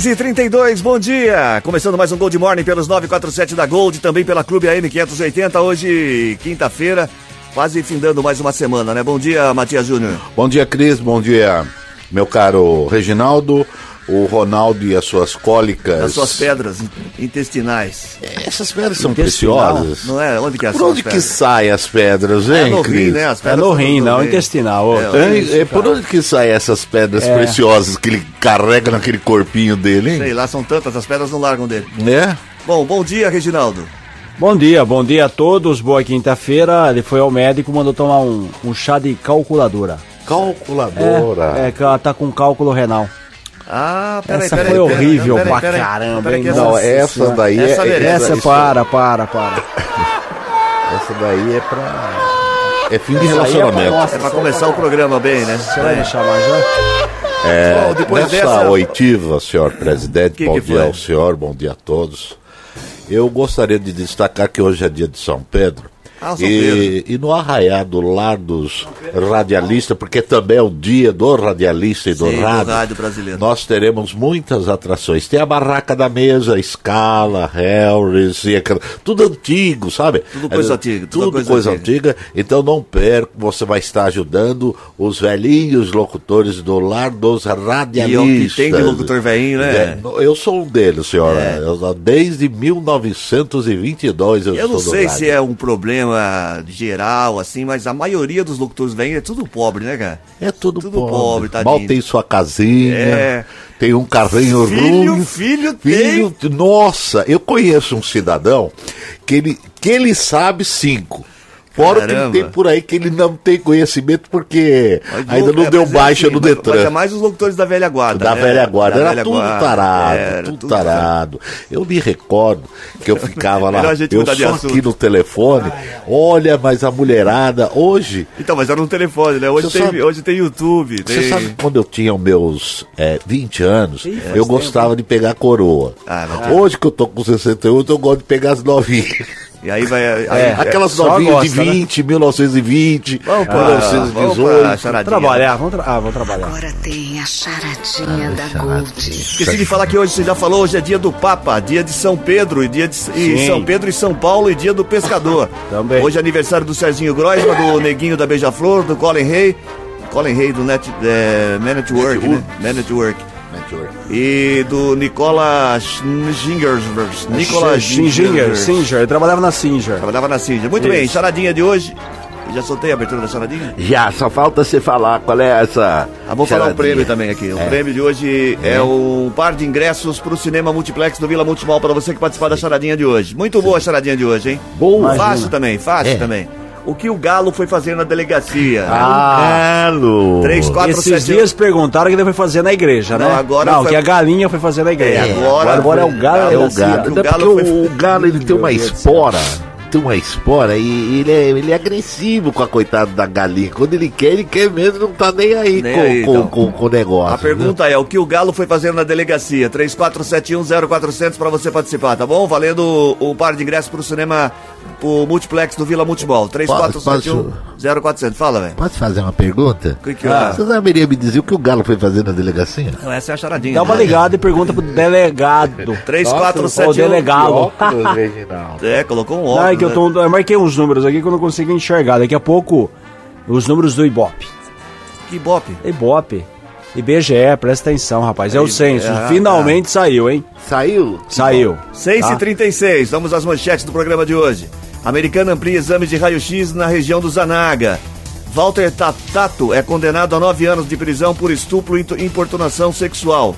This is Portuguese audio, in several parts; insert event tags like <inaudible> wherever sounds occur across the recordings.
6 e 32 bom dia. Começando mais um Gold Morning pelos 947 da Gold, também pela Clube AM580, hoje, quinta-feira, quase findando mais uma semana, né? Bom dia, Matias Júnior. Bom dia, Cris, bom dia, meu caro Reginaldo o Ronaldo e as suas cólicas. As suas pedras intestinais. Essas pedras são Intestinal, preciosas. Não é? Onde que é Por onde as que pedras? saem as pedras, É hein, no rim, Cris? né? As É no são rim, não, rim. intestinal. ô. É, Hein? É, por onde que saem essas pedras É. preciosas que ele carrega naquele corpinho dele, hein? Sei lá, são tantas, as pedras não largam dele. Né? Bom, bom dia, Reginaldo. Bom dia, bom dia a todos. Boa quinta-feira. Ele foi ao médico, mandou tomar um, um chá de calculadora. Calculadora. É, é que ela tá com cálculo renal. Ah, peraí, Essa peraí. foi peraí, horrível peraí, pra peraí, caramba, peraí, hein? Não, essa- essa daí essa é. Essa, isso- para, para, para. Essa daí é pra. É fim de Isso aí é pra relacionamento. nós. É pra começar o programa bem, né? Você vai me chamar já? Bom, depois Nessa dessa... oitiva, senhor presidente, Que bom que dia foi? ao senhor, bom dia a todos. Eu gostaria de destacar que hoje é dia de São Pedro. Ah, e, e no arraiado lar dos radialistas, porque também é o dia do radialista e do Sim, do rádio, rádio brasileiro. nós teremos muitas atrações. Tem a barraca da mesa, a Scala, Harris, e aquela, tudo antigo, sabe? Tudo coisa É, antiga, tudo Tudo coisa coisa, antiga. antiga. Então não perca, você vai estar ajudando os velhinhos locutores do lar dos radialistas. E é que tem de locutor velhinho, né? É, eu sou um deles, senhora. É. Eu- desde 1922 eu, Eu não sei rádio. se é um problema geral, assim, mas a maioria dos locutores velhos é tudo pobre, né, cara? É tudo, tudo pobre. pobre, tadinho. Mal tem sua casinha. É. Tem um carrinho Filho, ruim. filho Filho, nossa, eu conheço um cidadão que ele, que ele sabe cinco. Fora que ele Caramba. tem por aí que ele não tem conhecimento porque Mas ainda não é, deu é baixa assim, no mas- Detran. Mas é mais os locutores da velha guarda. Da né? velha guarda, Da era velha tudo guarda, tarado, era tudo tarado. Eu me recordo que eu ficava <laughs> lá, eu só assunto. aqui no telefone, olha, mas a mulherada, hoje, Então, mas era no telefone, né? Hoje, tem, sabe- hoje tem YouTube. Tem... você sabe quando eu tinha os meus é, 20 anos, Ih, eu tempo. gostava de pegar coroa. Ah, mas- Hoje que eu tô com 68, eu gosto de pegar as novinhas. E aí vai. Aí, É. Aquelas novinhas de gosta, né? 20, 1920, Vamos pra, vamos 1918. pra charadinha. Trabalhar, vamos, tra ah, vamos trabalhar. Agora tem a charadinha da Gold. Esqueci de falar que hoje você já falou, hoje é dia do Papa, dia de São Pedro, e dia de e. São Pedro e São Paulo e dia do pescador. <laughs> Também. Hoje é aniversário do Serginho Groisman, do Neguinho da Beija-Flor, do Colin Rey, Colin Rey do Net, é, Man at Work, né? Man at Work. E do Nicola Schingers. Nicola Singer, Singer. Ele trabalhava na Singer. Trabalhava na Singer. Muito bem, Isso. charadinha de hoje. Já soltei a abertura da charadinha? Já, só falta você falar qual é essa. Ah, vou falar o charadinha. prêmio também aqui. O prêmio de hoje é um par de ingressos pro cinema multiplex do Vila Multimol para você que participar da charadinha de hoje. Muito boa a charadinha de hoje, hein? Boa. Fácil também, fácil É. também. O que o Galo foi fazer na delegacia? Ah, Galo. 3, 4, esses 7, dias perguntaram o que ele foi fazer na igreja, Não, né? agora Não, foi- que a galinha foi fazer na igreja. É, agora agora, é o galo. É o galo. O Galo porque foi- o, o galo ele tem uma espora tem uma espora e ele é, ele é agressivo com a coitada da galinha. Quando ele quer, ele quer mesmo, não tá nem aí, Nem com, aí, com, então. com- com o negócio. A pergunta é, o que o Galo foi fazendo na delegacia? 34710400 para você participar, tá bom? Valendo o, o par de ingressos pro cinema, pro multiplex do Vila Multibol. 34710400. Fala, velho. Posso fazer uma pergunta? O que que é? Você saberia me dizer o que o Galo foi fazer na delegacia? Não, Essa é a charadinha. Dá uma né? ligada e pergunta pro delegado. 3471. Ô, delegado. Óculos, <laughs> Reginaldo. É, colocou um Não, óculos. é que eu, tô, eu marquei uns números aqui que eu não consigo enxergar. Daqui a pouco, os números do Ibope. Que bope. Ibope. IBGE, presta atenção, rapaz. É o censo. é, Finalmente saiu, hein? Saiu? Saiu. 6 Tá? 36 vamos às manchetes do programa de hoje. Americana amplia exames de raio-x na região do Zanaga. Walter Tato é condenado a nove anos de prisão por estupro e importunação sexual.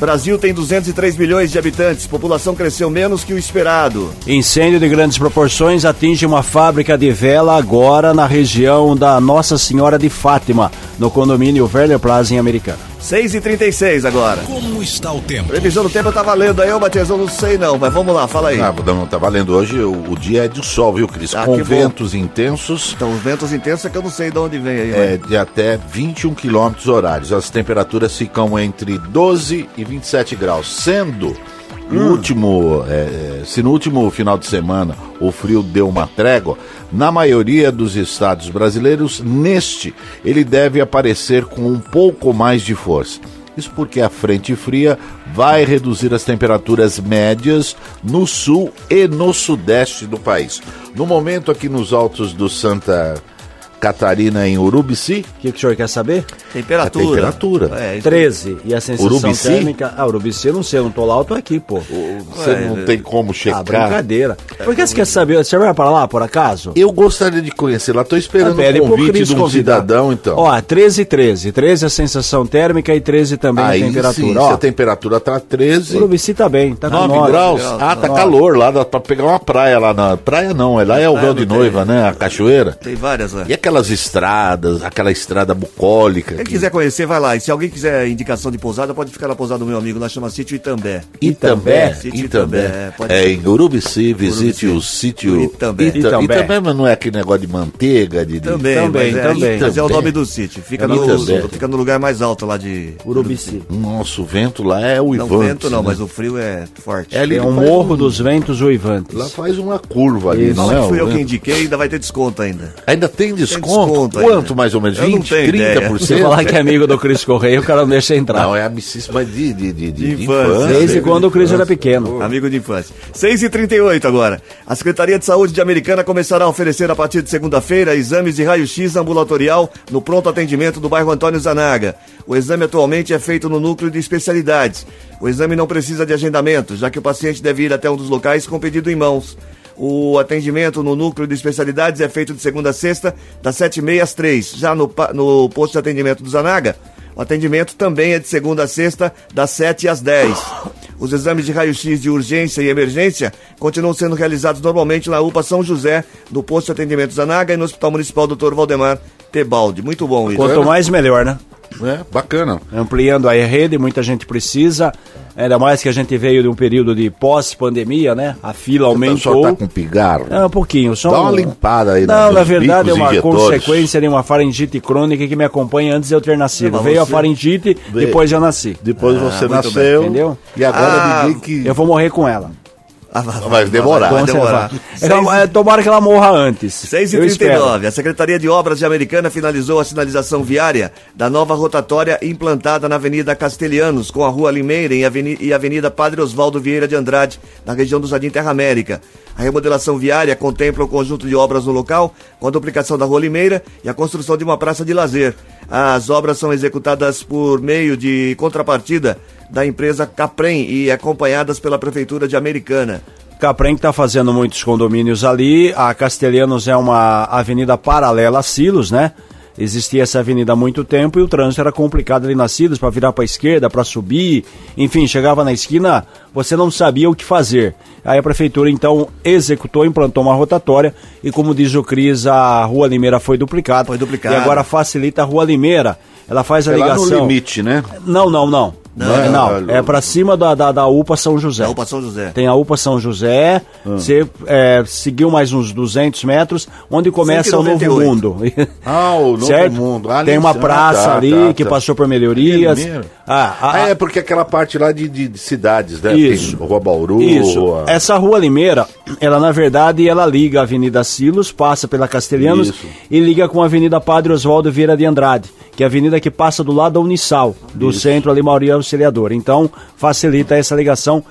Brasil tem 203 milhões de habitantes, população cresceu menos que o esperado. Incêndio de grandes proporções atinge uma fábrica de vela agora na região da Nossa Senhora de Fátima, no condomínio Werner Plaza em Americana. 6 e 36 agora. Como está o tempo? Previsão do tempo tá valendo aí, ô Matias, eu não sei não, mas vamos lá, fala aí. Ah, não, tá valendo hoje, o, o dia é de sol, viu, Cris? Ah, Com que bom. ventos intensos, Então, os ventos intensos é que eu não sei de onde vem aí. é, de até 21 quilômetros horários. As temperaturas ficam entre 12 e 27 graus, sendo no último, é, é, se no último final de semana o frio deu uma trégua, na maioria dos estados brasileiros, neste ele deve aparecer com um pouco mais de força. Isso porque a frente fria vai reduzir as temperaturas médias no sul e no sudeste do país. No momento aqui nos altos do Santa Catarina em Urubici, O que, que o senhor quer saber? Temperatura. A temperatura. É, isso 13. E a sensação Urubici? térmica. Ah, Urubici eu não sei, eu não tô lá, eu tô aqui, pô. você não tem como Ah, checar. brincadeira. Por que você quer saber? Você vai pra lá, por acaso? Eu gostaria de conhecer lá, tô esperando Pede o convite de um convidar. cidadão, então. Ó, 13 e 13. 13 a sensação térmica e 13 também Aí a temperatura. sim, Ó, se a temperatura tá 13, Urubici tá bem, tá com 9 nove. graus. graus, Ah, tá nove. calor lá, dá pra pegar uma praia lá na. Praia não, é lá é o Praia véu de tem. noiva, né? A cachoeira. Tem várias lá. E aquelas estradas, aquela estrada bucólica. Quem que- quiser conhecer, vai lá. E se alguém quiser indicação de pousada, pode ficar na pousada do meu amigo lá, chama Sítio Itambé. Itambé, Sítio Itambé. Itambé, pode É em Urubici, visite Urubici. o sítio Itambé. Ita- Itambé. Itambé, mas não é aquele negócio de manteiga, de. Também, Também, mas é, também. mas é o nome do sítio. Fica, É no, Itambé. fica no lugar mais alto lá de. Urubici. Nosso vento lá é o Não Ivante. vento não, né? mas o frio é forte. É ali É um morro um- dos ventos uivantes. Lá faz uma curva ali, Não, não é? fui o eu que indiquei, ainda vai ter desconto ainda. Ainda tem desconto? Desconto Quanto ainda. mais ou menos? Eu não 20, tenho ideia. 30%? Se falar que é amigo do Cris Correia, o cara não deixa entrar. Não, é amicíssima de, de, de, de, De infância. infância. Desde quando o Cris era pequeno. Amigo de infância. 6 e 38 agora. A Secretaria de Saúde de Americana começará a oferecer a partir de segunda-feira exames de raio-x ambulatorial no pronto atendimento do bairro Antônio Zanaga. O exame atualmente é feito no núcleo de especialidades. O exame não precisa de agendamento, já que o paciente deve ir até um dos locais com pedido em mãos. O atendimento no núcleo de especialidades é feito de segunda a sexta, das 7h30 às 3 Já no, no posto de atendimento do Zanaga, o atendimento também é de segunda a sexta, das 7 às 10. Os exames de raio-x de urgência e emergência continuam sendo realizados normalmente na UPA São José, no posto de atendimento Zanaga e no Hospital Municipal Dr. Valdemar Tebaldi. Muito bom isso. Quanto mais, melhor, né? É, bacana. Ampliando aí a rede, muita gente precisa. Ainda mais que a gente veio de um período de pós-pandemia, né? A fila Só aumentou. tá com pigarro. É, um pouquinho. Só Dá uma um- limpada aí Não, na verdade é uma injetores. consequência de uma faringite crônica que me acompanha antes de eu ter nascido. Mas Veio a você- faringite, Veio. depois eu nasci. Depois você muito nasceu. bem, entendeu? E agora Ah, ninguém que. Eu vou morrer com ela. Ah, vai, Vai demorar. Vai, Então, demorar. É, ela- é, tomara que ela morra antes. 6 Eu e espero. 39 A Secretaria de Obras de Americana finalizou a sinalização viária da nova rotatória implantada na Avenida Castelhanos, com a Rua Limeira e Aveni- e Avenida Padre Osvaldo Vieira de Andrade, na região do Jardim Terra América. A remodelação viária contempla o conjunto de obras no local, com a duplicação da Rua Limeira e a construção de uma praça de lazer. As obras são executadas por meio de contrapartida da empresa Caprem e acompanhadas pela Prefeitura de Americana. Caprem está fazendo muitos condomínios ali. A Castelhanos é uma avenida paralela a Silos, né? Existia essa avenida há muito tempo e o trânsito era complicado ali na Silos para virar para a esquerda, para subir. Enfim, chegava na esquina, você não sabia o que fazer. Aí a prefeitura então executou, implantou uma rotatória e como diz o Cris, a Rua Limeira foi duplicada. Foi duplicada. E agora facilita a Rua Limeira. Ela faz a É lá no ligação. limite, né? Não, não, não. Não, é, não, não, é pra cima da, da, da UPA São José. Da UPA São José. Tem a UPA São José, você é, seguiu mais uns 200 metros, onde começa o Novo 198. Mundo. Ah, o Novo <laughs> certo? Mundo. Ah, Tem uma ah, praça tá, ali tá, que tá. passou por melhorias. É? Ah, Ah, é porque aquela parte lá de, de- de cidades, né? Isso. Tem Rua Bauru, Isso. Essa rua Limeira, ela na verdade, ela liga a Avenida Silos, passa pela Castelhanos Isso. e liga com a Avenida Padre Oswaldo Vieira de Andrade, que é a avenida que passa do lado da Unisal, do centro ali Maria Auxiliador. Então, facilita essa ligação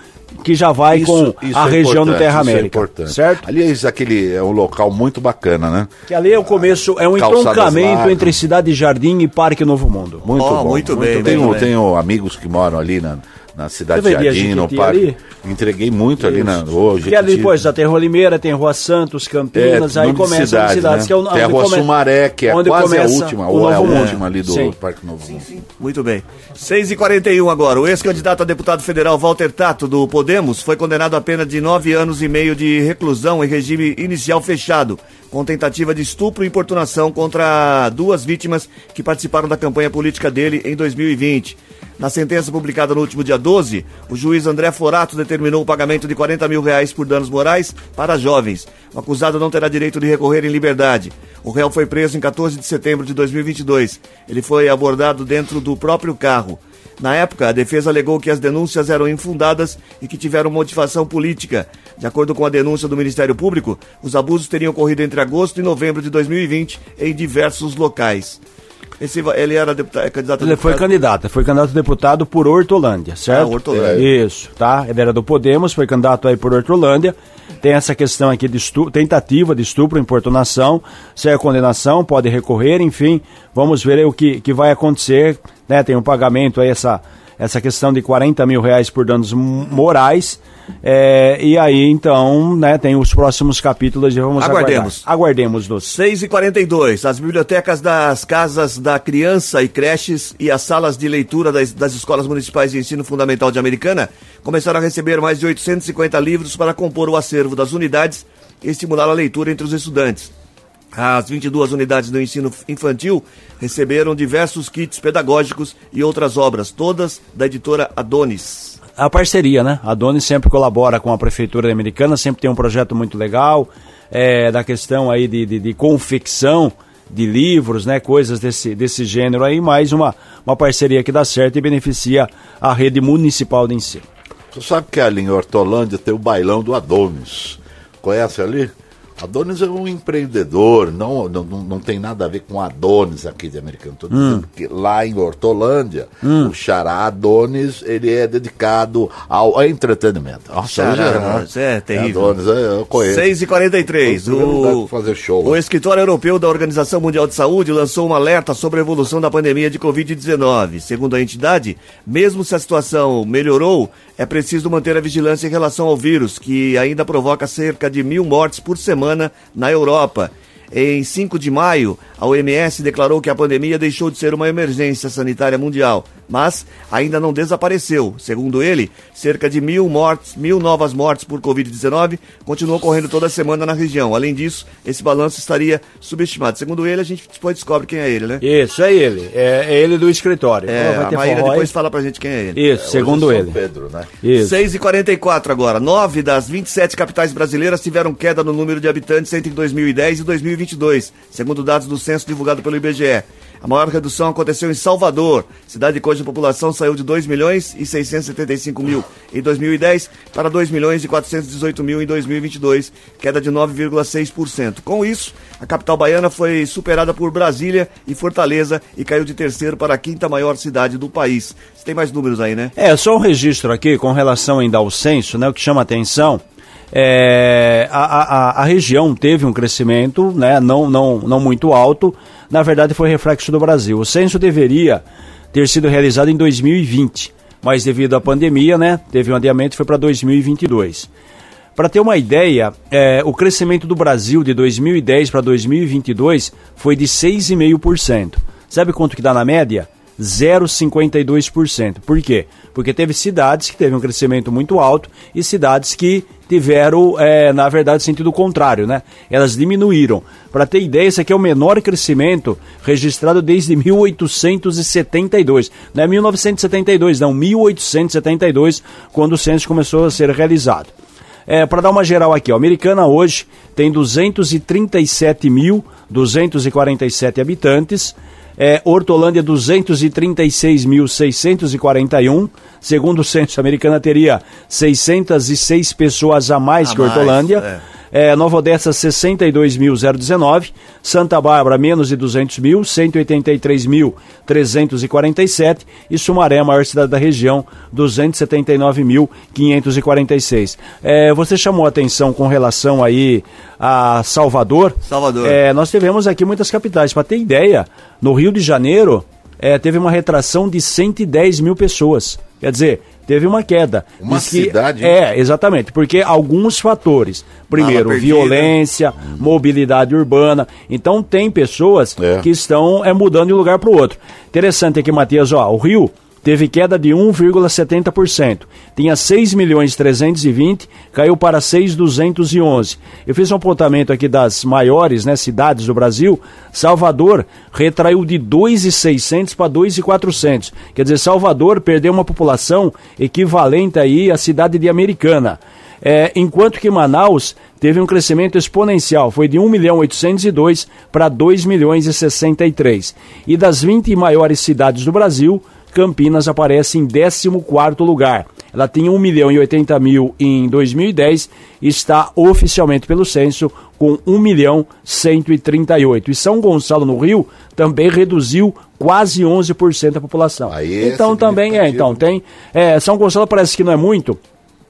que já vai com a é região do importante, Terra isso é América. importante. certo? Aliás, aquele é um local muito bacana, né? Que ali é o começo, é um Calçadas entroncamento largas. entre Cidade Jardim e Parque Novo Mundo. Muito Ó, bom. muito bem, tenho, muito bem. tenho amigos que moram ali na, na cidade de Jardim, no parque. ali? Entreguei muito ali na hoje. Que ali depois já tem Rua Limeira, tem Rua Santos, Campinas, aí começa as cidades, né? que é o Tem a onde Rua come- Sumaré, que é onde quase a última, o ou é a última ali do Sim. Parque Novo Mundo. Muito bem. 6 e 41 agora. O ex-candidato a deputado federal Walter Tato, do Podemos, foi condenado a pena de nove anos e meio de reclusão em regime inicial fechado, com tentativa de estupro e importunação contra duas vítimas que participaram da campanha política dele em 2020. Na sentença publicada no último dia 12, o juiz André Forato determinou o pagamento de 40 mil reais por danos morais para jovens. O acusado não terá direito de recorrer em liberdade. O réu foi preso em 14 de setembro de 2022. Ele foi abordado dentro do próprio carro. Na época, a defesa alegou que as denúncias eram infundadas e que tiveram motivação política. De acordo com a denúncia do Ministério Público, os abusos teriam ocorrido entre agosto e novembro de 2020 em diversos locais. Esse, ele era deputado, é candidato a Ele foi candidato, foi candidato a deputado por Hortolândia, certo? Ah, Hortolândia. Isso, tá? Ele era do Podemos, foi candidato aí por Hortolândia. Tem essa questão aqui de estu- tentativa de estupro, importunação, se é condenação, pode recorrer, enfim, vamos ver aí o que, que vai acontecer, né? Tem um pagamento aí, essa, essa questão de 40 mil reais por danos morais, é, e aí, então, né, tem os próximos capítulos e vamos Aguardemos. aguardar. Aguardemos, Doce. 6 e 42 As bibliotecas das casas da criança e creches e as salas de leitura das, das escolas municipais de ensino fundamental de Americana começaram a receber mais de 850 livros para compor o acervo das unidades e estimular a leitura entre os estudantes. As 22 unidades do ensino infantil receberam diversos kits pedagógicos e outras obras, todas da editora Adonis. a parceria, né? A Doni sempre colabora com a Prefeitura Americana, sempre tem um projeto muito legal, é, da questão aí de, de, de confecção de livros, né? Coisas desse, desse gênero aí, mais uma, uma parceria que dá certo e beneficia a rede municipal de ensino. Você sabe que ali em Hortolândia tem o bailão do Adonis. Conhece ali? Adonis é um empreendedor, não, não, não tem nada a ver com Adonis aqui de Americano. Tô dizendo que lá em Hortolândia, o Xará Adonis, ele é dedicado ao entretenimento. Nossa, Xará hoje Adonis, é terrível. Adonis, é, eu conheço. 6 e 43 Todo lugar dá o, pra fazer show. o escritório europeu da Organização Mundial de Saúde lançou um alerta sobre a evolução da pandemia de Covid-19. Segundo a entidade, mesmo se a situação melhorou, é preciso manter a vigilância em relação ao vírus, que ainda provoca cerca de mil mortes por semana na Europa. Em 5 de maio, a OMS declarou que a pandemia deixou de ser uma emergência sanitária mundial, mas ainda não desapareceu. Segundo ele, cerca de mil mortes, mil novas mortes por Covid-19 continuam ocorrendo toda semana na região. Além disso, esse balanço estaria subestimado. Segundo ele, a gente depois descobre quem é ele, né? Isso, é ele. É, é ele do escritório. É, Vai a Maíra depois fala pra gente quem é ele. Isso, segundo é São ele. Pedro, né? Isso. 6 e 44 agora. Nove das 27 capitais brasileiras tiveram queda no número de habitantes entre 2010 e 2022, segundo dados do censo divulgado pelo IBGE. A maior redução aconteceu em Salvador, cidade cuja população saiu de 2 milhões e 675 mil em 2010 para 2 milhões e 418 mil em 2022, queda de 9,6%. Com isso, a capital baiana foi superada por Brasília e Fortaleza e caiu de terceiro para a quinta maior cidade do país. Você tem mais números aí, né? É, só um registro aqui com relação ainda ao censo, né? O que chama atenção é a, a, a região teve um crescimento, né? Não, não, não muito alto. Na verdade, foi reflexo do Brasil. O censo deveria ter sido realizado em 2020, mas devido à pandemia, né? Teve um adiamento e foi para 2022. Para ter uma ideia, é, o crescimento do Brasil de 2010 para 2022 foi de 6,5%. Sabe quanto que dá na média? 0,52%. Por quê? Porque teve cidades que teve um crescimento muito alto e cidades que tiveram, é, na verdade, sentido contrário, né? Elas diminuíram. Para ter ideia, esse aqui é o menor crescimento registrado desde 1872. Não é 1972, não, 1872, quando o censo começou a ser realizado. É, para dar uma geral aqui, a Americana hoje tem 237.247 habitantes, é, Hortolândia 236.641. Segundo o censo, a americana teria 606 pessoas a mais a que Hortolândia. É. É, Nova Odessa 62.019, Santa Bárbara menos de 200 mil, 183.347 e Sumaré, a maior cidade da região, 279.546. É, você chamou a atenção com relação aí a Salvador. Salvador. É, nós tivemos aqui muitas capitais. Para ter ideia, no Rio de Janeiro é, teve uma retração de 110 mil pessoas. Quer dizer, teve uma queda. Uma que, cidade? É, exatamente, porque alguns fatores. Primeiro, violência, hum. mobilidade urbana. Então tem pessoas é. que estão é, mudando de um lugar para o outro. Interessante aqui, Matias, ó, o Rio teve queda de 1,70%. Tinha 6 milhões 320, caiu para 6,211. Eu fiz um apontamento aqui das maiores né, cidades do Brasil. Salvador retraiu de 2,600 para 2,400. Quer dizer, Salvador perdeu uma população equivalente aí à cidade de Americana. É, enquanto que Manaus teve um crescimento exponencial, foi de 1 milhão 802 para 2 milhões e 63. E das 20 maiores cidades do Brasil, Campinas aparece em 14 lugar. Ela tem 1 milhão e 80 mil em 2010 e está oficialmente pelo censo com 1 milhão 138. E São Gonçalo, no Rio, também reduziu quase 11% da população. Aí é então também é, então tem. É, São Gonçalo parece que não é muito,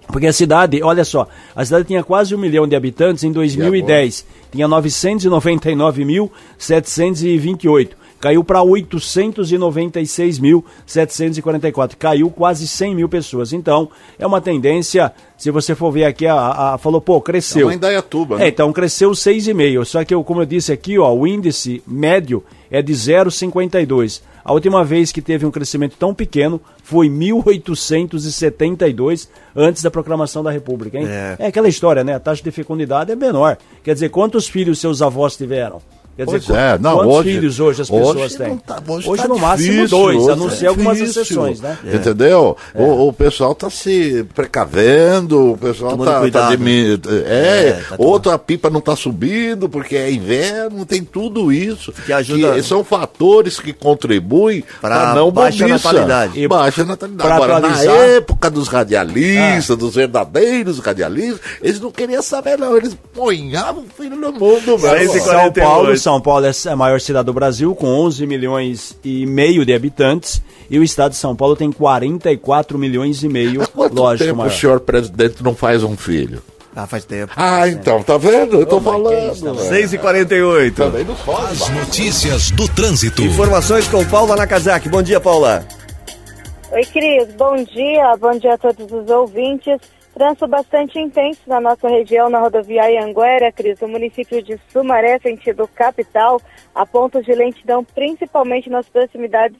porque a cidade, olha só, a cidade tinha quase um milhão de habitantes em 2010, tinha 999.728 caiu para 896.744. Caiu quase 100 mil pessoas. Então, é uma tendência, se você for ver aqui, a, a falou, pô, cresceu. É Indaiatuba, né? É, então cresceu 6,5. Só que, eu, como eu disse aqui, ó, o índice médio é de 0,52. A última vez que teve um crescimento tão pequeno foi 1872, antes da proclamação da República, hein? É. é aquela história, né? A taxa de fecundidade é menor. Quer dizer, quantos filhos seus avós tiveram? Quer pois dizer, é, não, quantos hoje, filhos hoje as pessoas hoje têm? Tá, hoje, hoje tá no difícil, máximo dois, a não ser é algumas exceções, né? É. Entendeu? É. O, o, pessoal está se precavendo, o pessoal está tá, tá é, é tá outra pipa não está subindo porque é inverno, tem tudo isso. Que, ajuda... Que são fatores que contribuem para não baixa bobiça. natalidade. E baixa natalidade. Agora, atualizar... na época dos radialistas, ah. dos verdadeiros radialistas, eles não queriam saber não, eles ponhavam o filho no mundo, velho. São Paulo, são Paulo é a maior cidade do Brasil, com 11 milhões e meio de habitantes, e o estado de São Paulo tem 44 milhões e meio. Há quanto lógico, tempo maior. o senhor presidente não faz um filho? Ah, faz tempo. Ah, então, tá vendo? Eu tô oh, falando. 6h48. Também não faz. As notícias do trânsito. Informações com Paula Nakazaki. Bom dia, Paula. Oi, Cris. Bom dia. Bom dia a todos os ouvintes. Trânsito bastante intenso na nossa região, na rodoviária Anguera, Cris, no município de Sumaré, sentido capital, a pontos de lentidão, principalmente nas proximidades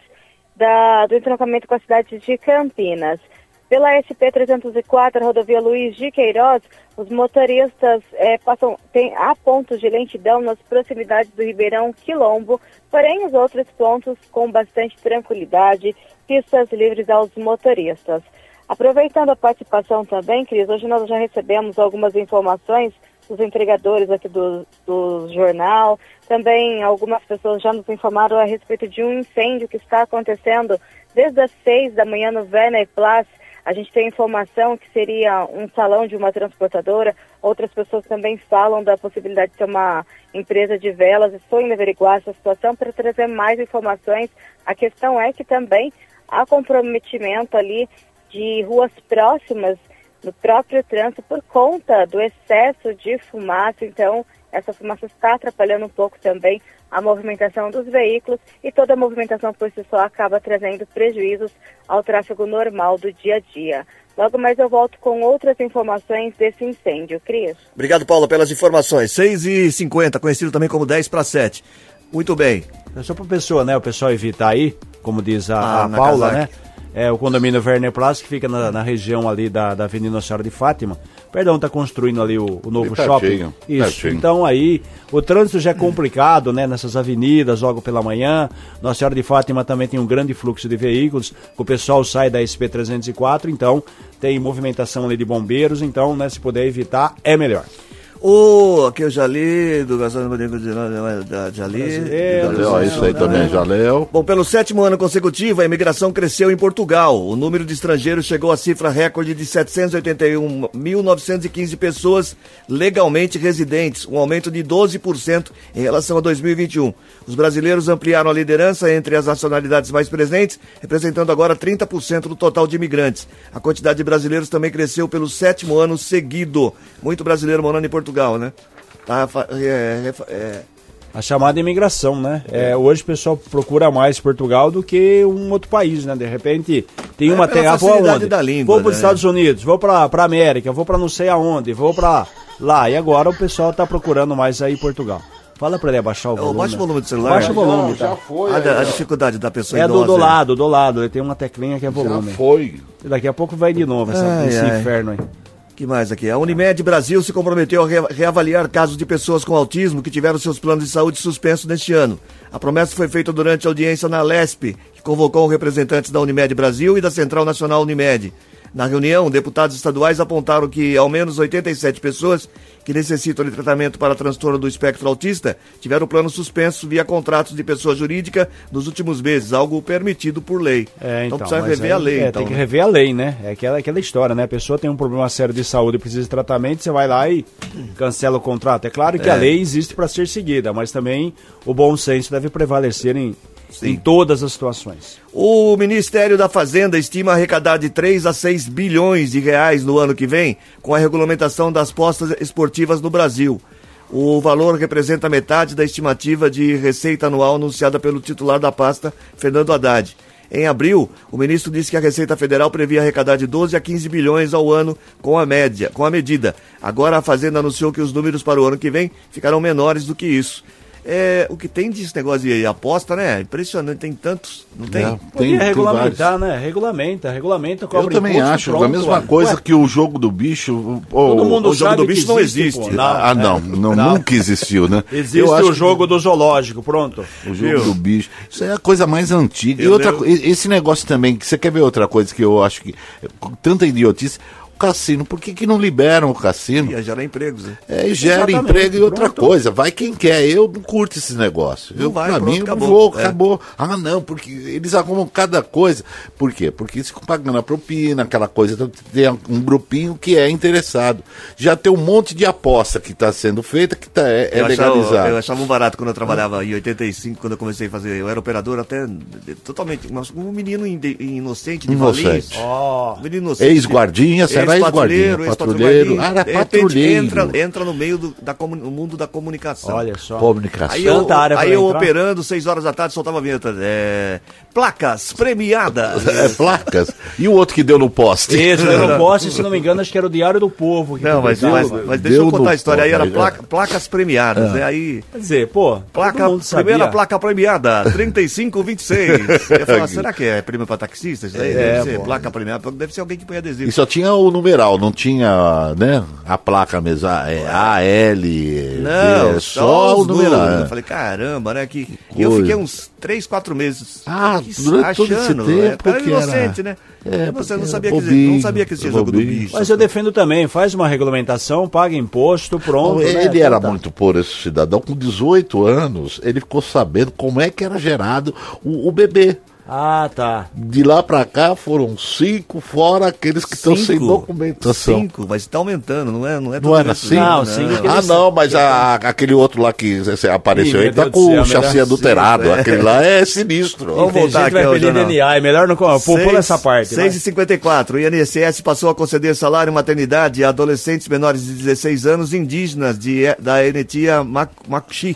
da, do entroncamento com a cidade de Campinas. Pela SP-304, rodovia Luiz de Queiroz, os motoristas é, passam, tem, há pontos de lentidão nas proximidades do Ribeirão Quilombo, porém os outros pontos com bastante tranquilidade, pistas livres aos motoristas. Aproveitando a participação também, Cris, hoje nós já recebemos algumas informações dos entregadores aqui do, do jornal. Também algumas pessoas já nos informaram a respeito de um incêndio que está acontecendo desde as seis da manhã no Werner Place. A gente tem informação que seria um salão de uma transportadora. Outras pessoas também falam da possibilidade de ser uma empresa de velas. Estou indo averiguar essa situação para trazer mais informações. A questão é que também há comprometimento ali de ruas próximas no próprio trânsito por conta do excesso de fumaça. Então, essa fumaça está atrapalhando um pouco também a movimentação dos veículos e toda a movimentação por si só acaba trazendo prejuízos ao tráfego normal do dia a dia. Logo mais eu volto com outras informações desse incêndio. Cris. Obrigado, Paula, pelas informações. 6h50, conhecido também como 10 para 7. Muito bem. É só para a pessoa, né? O pessoal evitar aí, como diz a, ah, a Paula, né? É, o condomínio Werner Place, que fica na, na, região ali da, da Avenida Nossa Senhora de Fátima. Perdão, está construindo ali o, o novo Tá shopping. cheio, tá Isso. Então aí o trânsito já é complicado, né? Nessas avenidas logo pela manhã. Nossa Senhora de Fátima também tem um grande fluxo de veículos. O pessoal sai da SP 304, então tem movimentação ali de bombeiros. Então, né? Se puder evitar, é melhor. O, aqui eu já li, do Gastão de já li. Ó, isso aí também já leu. Bom, pelo sétimo ano consecutivo, a imigração cresceu em Portugal. O número de estrangeiros chegou à cifra recorde de 781.915 pessoas legalmente residentes, um aumento de 12% em relação a 2021. Os brasileiros ampliaram a liderança entre as nacionalidades mais presentes, representando agora 30% do total de imigrantes. A quantidade de brasileiros também cresceu pelo sétimo ano seguido. Muito brasileiro morando em Portugal, né? Tá, fa- é, é, é, A chamada imigração, né? É, hoje o pessoal procura mais Portugal do que um outro país, né? De repente tem É uma terra, vou facilidade aonde? da língua, vou para os né? Estados Unidos, vou para para América, vou para não sei aonde, vou para lá. E agora o pessoal tá procurando mais aí Portugal. Fala para ele abaixar o volume. baixa o volume do celular. Baixa o volume, tá? foi. a, da- a dificuldade da pessoa É do, idosa. do lado, do lado. Ele tem uma teclinha que é Já volume. foi. E daqui a pouco vai de novo essa, Ai, esse ai. inferno aí. Que mais aqui? A Unimed Brasil se comprometeu a re- reavaliar casos de pessoas com autismo que tiveram seus planos de saúde suspensos neste ano. A promessa foi feita durante a audiência na LESP, que convocou representantes da Unimed Brasil e da Central Nacional Unimed. Na reunião, deputados estaduais apontaram que ao menos 87 pessoas que necessitam de tratamento para transtorno do espectro autista tiveram o plano suspenso via contratos de pessoa jurídica nos últimos meses, algo permitido por lei. É, então, precisa mas rever a aí- lei. É, então, tem que né? rever a lei, né? É aquela, aquela história, né? A pessoa tem um problema sério de saúde e precisa de tratamento, você vai lá e cancela o contrato. É claro que É. a lei existe para ser seguida, mas também o bom senso deve prevalecer em, Sim. em todas as situações. O Ministério da Fazenda estima arrecadar de 3 a 6 bilhões de reais no ano que vem com a regulamentação das postas esportivas no Brasil. O valor representa metade da estimativa de receita anual anunciada pelo titular da pasta, Fernando Haddad. Em abril, o ministro disse que a Receita Federal previa arrecadar de 12 a 15 bilhões ao ano com a média, com a medida. Agora a Fazenda anunciou que os números para o ano que vem ficarão menores do que isso. É, o que tem desse negócio de aposta, né? Impressionante, tem tantos, não tem? É, Podia tem regulamentar, né? Regulamenta, regulamenta, Eu cobra também imposto, acho pronto, a mesma ué. coisa Ué, que o jogo do bicho. ou- Todo mundo o jogo sabe do que bicho não existe. pô. ah, não, não, nunca existiu, né? Existe Eu acho o que jogo do zoológico, pronto. O jogo Viu? do bicho. Isso é a coisa mais antiga. E Eu outra, lembro- e- esse negócio também, que você quer ver outra coisa que eu acho que. Tanta idiotice. O cassino, por que, que não liberam o cassino? Ia gerar empregos, né? É, e gera Exatamente, emprego e outra pronto. coisa. Vai quem quer. Eu não curto esse negócio. Não eu, vai, pra pronto, mim, acabou. vou, É. acabou. Ah, não, porque eles arrumam cada coisa. Por quê? Porque eles ficam pagando a propina, aquela coisa. Então, tem um grupinho que é interessado. Já tem um monte de aposta que está sendo feita que tá, é, é legalizado. eu achava um barato quando eu trabalhava em 85, quando eu comecei a fazer. Eu era operador até totalmente. mas Um menino inocente de Inocente. Valinhos. Ó, Um menino inocente. Ex-guardinha, era ex-guardinha, patrulheiro. Ah, era De repente patrulheiro. Entra, entra no meio do da comu- no mundo da comunicação. olha só. Comunicação. Aí eu, Tanta área pra aí eu operando, 6 horas da tarde, soltava a vinheta. É, placas premiadas. É, placas. E o outro que deu no poste? Esse eu não <laughs> posso, se não me engano, acho que era o Diário do Povo. que Não, mas, mas, mas deixa eu Deu contar no a história. Aí era placa- placas premiadas. né? Aí. Quer dizer, pô, Placa, primeira placa premiada, <laughs> 3526. Eu falar, <laughs> será que é prêmio para taxistas? É, deve ser pô. placa premiada, deve ser alguém que põe adesivo. E só tinha o numeral, não tinha, né? A placa mesmo. a- É A, L. Não, é só o os numeral. números. é. Eu falei, caramba, né? Que... E eu fiquei uns 3, 4 meses Ah, que- durante todo esse tempo é, era que era- inocente, né? É, você não era sabia, que, bobinho, não sabia que existia jogo do bicho. Mas eu defendo também, faz uma regulamentação, paga imposto, pronto. Ele né? era Então tá. muito puro, esse cidadão. Com 18 anos, ele ficou sabendo como é que era gerado o, o bebê. Ah, tá. De lá pra cá foram cinco, fora aqueles que estão sem Cinco. documentação. Cinco, mas tá aumentando, não é? Não, é Não era assim? Não, cinco que Ah, não, mas a- aquele outro lá que apareceu Ih, aí tá Deus com o céu, chassi adulterado. Sim, é. Aquele lá é sinistro. Vamos voltar vai aqui ao jornal. DNA, é melhor não... Pô, pula essa parte. vai. 6h54, o INSS passou a conceder salário e maternidade a adolescentes menores de 16 anos indígenas de, da Enetia Macuxi.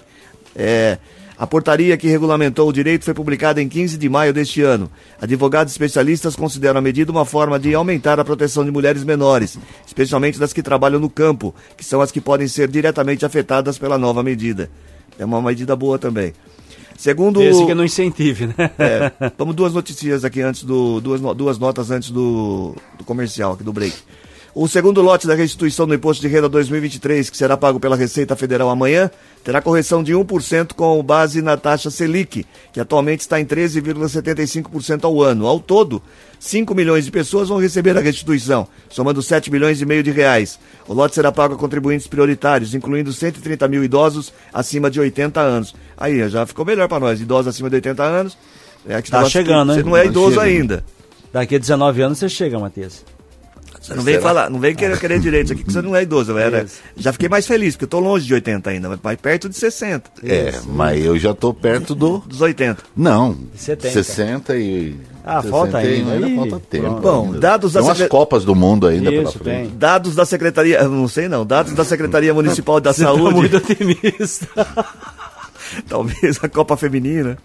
É, a portaria que regulamentou o direito foi publicada em 15 de maio deste ano. Advogados especialistas consideram a medida uma forma de aumentar a proteção de mulheres menores, especialmente das que trabalham no campo, que são as que podem ser diretamente afetadas pela nova medida. É uma medida boa também. Segundo Esse que não incentive, né? é, vamos duas notícias aqui antes do. Duas, duas notas antes do, do comercial, aqui do break. O segundo lote da restituição do Imposto de Renda 2023, que será pago pela Receita Federal amanhã, terá correção de 1% com base na taxa Selic, que atualmente está em 13,75% ao ano. Ao todo, 5 milhões de pessoas vão receber a restituição, somando 7 milhões e meio de reais. O lote será pago a contribuintes prioritários, incluindo 130 mil idosos acima de 80 anos. Aí, já ficou melhor para nós, idosos acima de 80 anos. É tá chegando, Você hein? não é tá idoso chegando. ainda. Daqui a 19 anos você chega, Matias. Você não vem falar, não vem querer, querer direito aqui, que você não é idoso. Era, já fiquei mais feliz, porque eu tô longe de 80 ainda, mas perto de 60. É, mas eu já tô perto do. Dos 80. Não, 70. 60 e. Ah, falta 61, ainda. Ih, falta tempo. Bom, ainda. dados da Tem umas Secre- Copas do Mundo ainda pela Isso, frente. tem. Dados da Secretaria, eu não sei não, dados da Secretaria Municipal da Você tá Saúde, muito otimista. <laughs> talvez a Copa Feminina,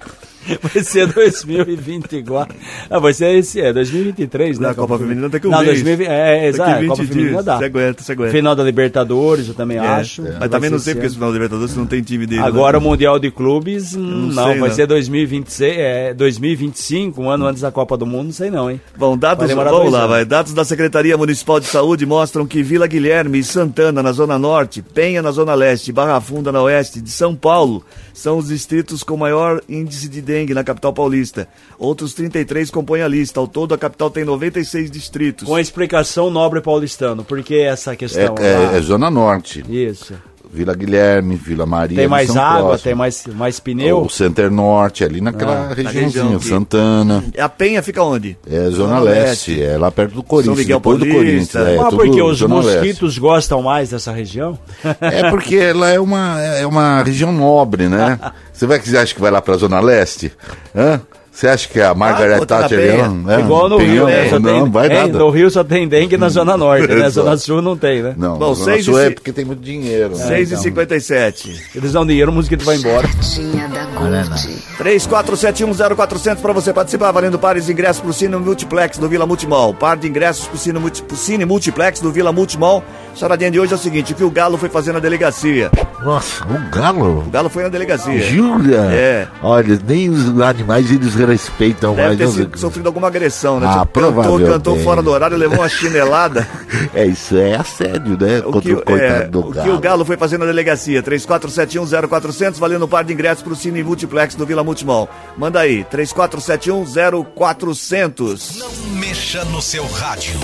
Vai ser 2024. Ah, vai ser esse, é 2023, né? Na Copa Feminina daqui um Não, mês. 2020, é, é, exato, Daqui 20 Copa Feminina dias. dá. Você aguenta, você aguenta. Final da Libertadores, eu também É, acho. é. Mas também não sei porque esse final da Libertadores não tem time dele. Agora o né? Mundial de Clubes, Não não, sei, vai não. ser 2026, é 2025, um ano antes da Copa do Mundo, não sei não, hein? Bom, dados, vamos lá, anos. vai. Dados da Secretaria Municipal de Saúde mostram que Vila Guilherme e Santana, na Zona Norte, Penha, na Zona Leste, Barra Funda, na Oeste, de São Paulo, são os distritos com maior índice de dengue na capital paulista. Outros 33 compõem a lista. Ao todo, a capital tem 96 distritos. Com a explicação nobre paulistano, por que essa questão? É, é- é Zona Norte. Isso. Vila Guilherme, Vila Maria. Tem mais água, próximos. tem mais, mais pneu. O Center Norte, ali naquela Ah, regiãozinha, região. Santana. A Penha fica onde? É Zona, Zona Leste, Leste. é lá perto do Corinthians, São Miguel depois do Paulista. Corinthians. É, ah, tudo porque os Zona Leste. mosquitos gostam mais dessa região? <laughs> É porque ela é uma, é uma região nobre, né? <laughs> Você vai que você acha que vai lá pra Zona Leste? Hã? Você acha que a Margaret pô, tá Thatcher é, Igual no Rio, né? Só Não, tem, vai hein? nada. No Rio só tem dengue na Zona <laughs> Norte, né? Zona Sul não tem, né? Não, Bom, Zona seis Sul e é porque tem muito dinheiro. né? 6 e 57 Eles dão dinheiro, o mosquito vai embora. Charadinha da Gold. 34710400 para você participar, valendo pares de ingressos pro Cine Multiplex do Vila Multimol. Par de ingressos pro Cine, Multi, pro Cine Multiplex do Vila Multimol. Charadinha de hoje é o seguinte, o que o Galo foi fazer na delegacia. Nossa, o galo. O Galo foi na delegacia. Júlia? É. Olha, nem os animais eles respeitam Deve mais. ter não, sofrido alguma agressão, né? Ah, Tipo, cantou, provavelmente. cantou fora do horário, levou uma chinelada. <laughs> É, isso é assédio, né? O Contra que, o coitado é, do o galo. que o Galo foi fazer na delegacia? 34710400, valendo um par de ingressos pro Cine Multiplex do Vila Multimol. Manda aí, 34710400. Não mexa no seu rádio.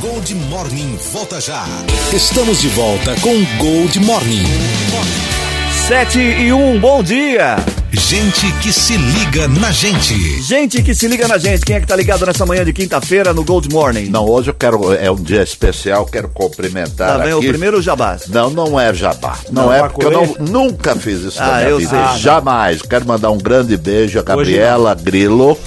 Gold Morning volta já. Estamos de volta com Gold Morning. 7 e 1, bom dia! Gente que se liga na gente. Gente que se liga na gente, quem é que tá ligado nessa manhã de quinta-feira no Gold Morning? Não, hoje eu quero, é um dia especial, quero cumprimentar Tá vendo? aqui. O primeiro jabás. Não, não é jabá. Não, Não, é porque eu não- nunca fiz isso Ah, na minha eu vida. sei. Ah, não. Jamais. Quero mandar um grande beijo a Gabriela Grilo.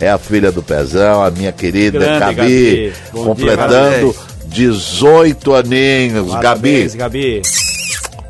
É a filha do Pezão, a minha querida Grande, Gabi, Gabi. Bom dia, completando parabéns. 18 aninhos. Parabéns, Gabi, Gabi.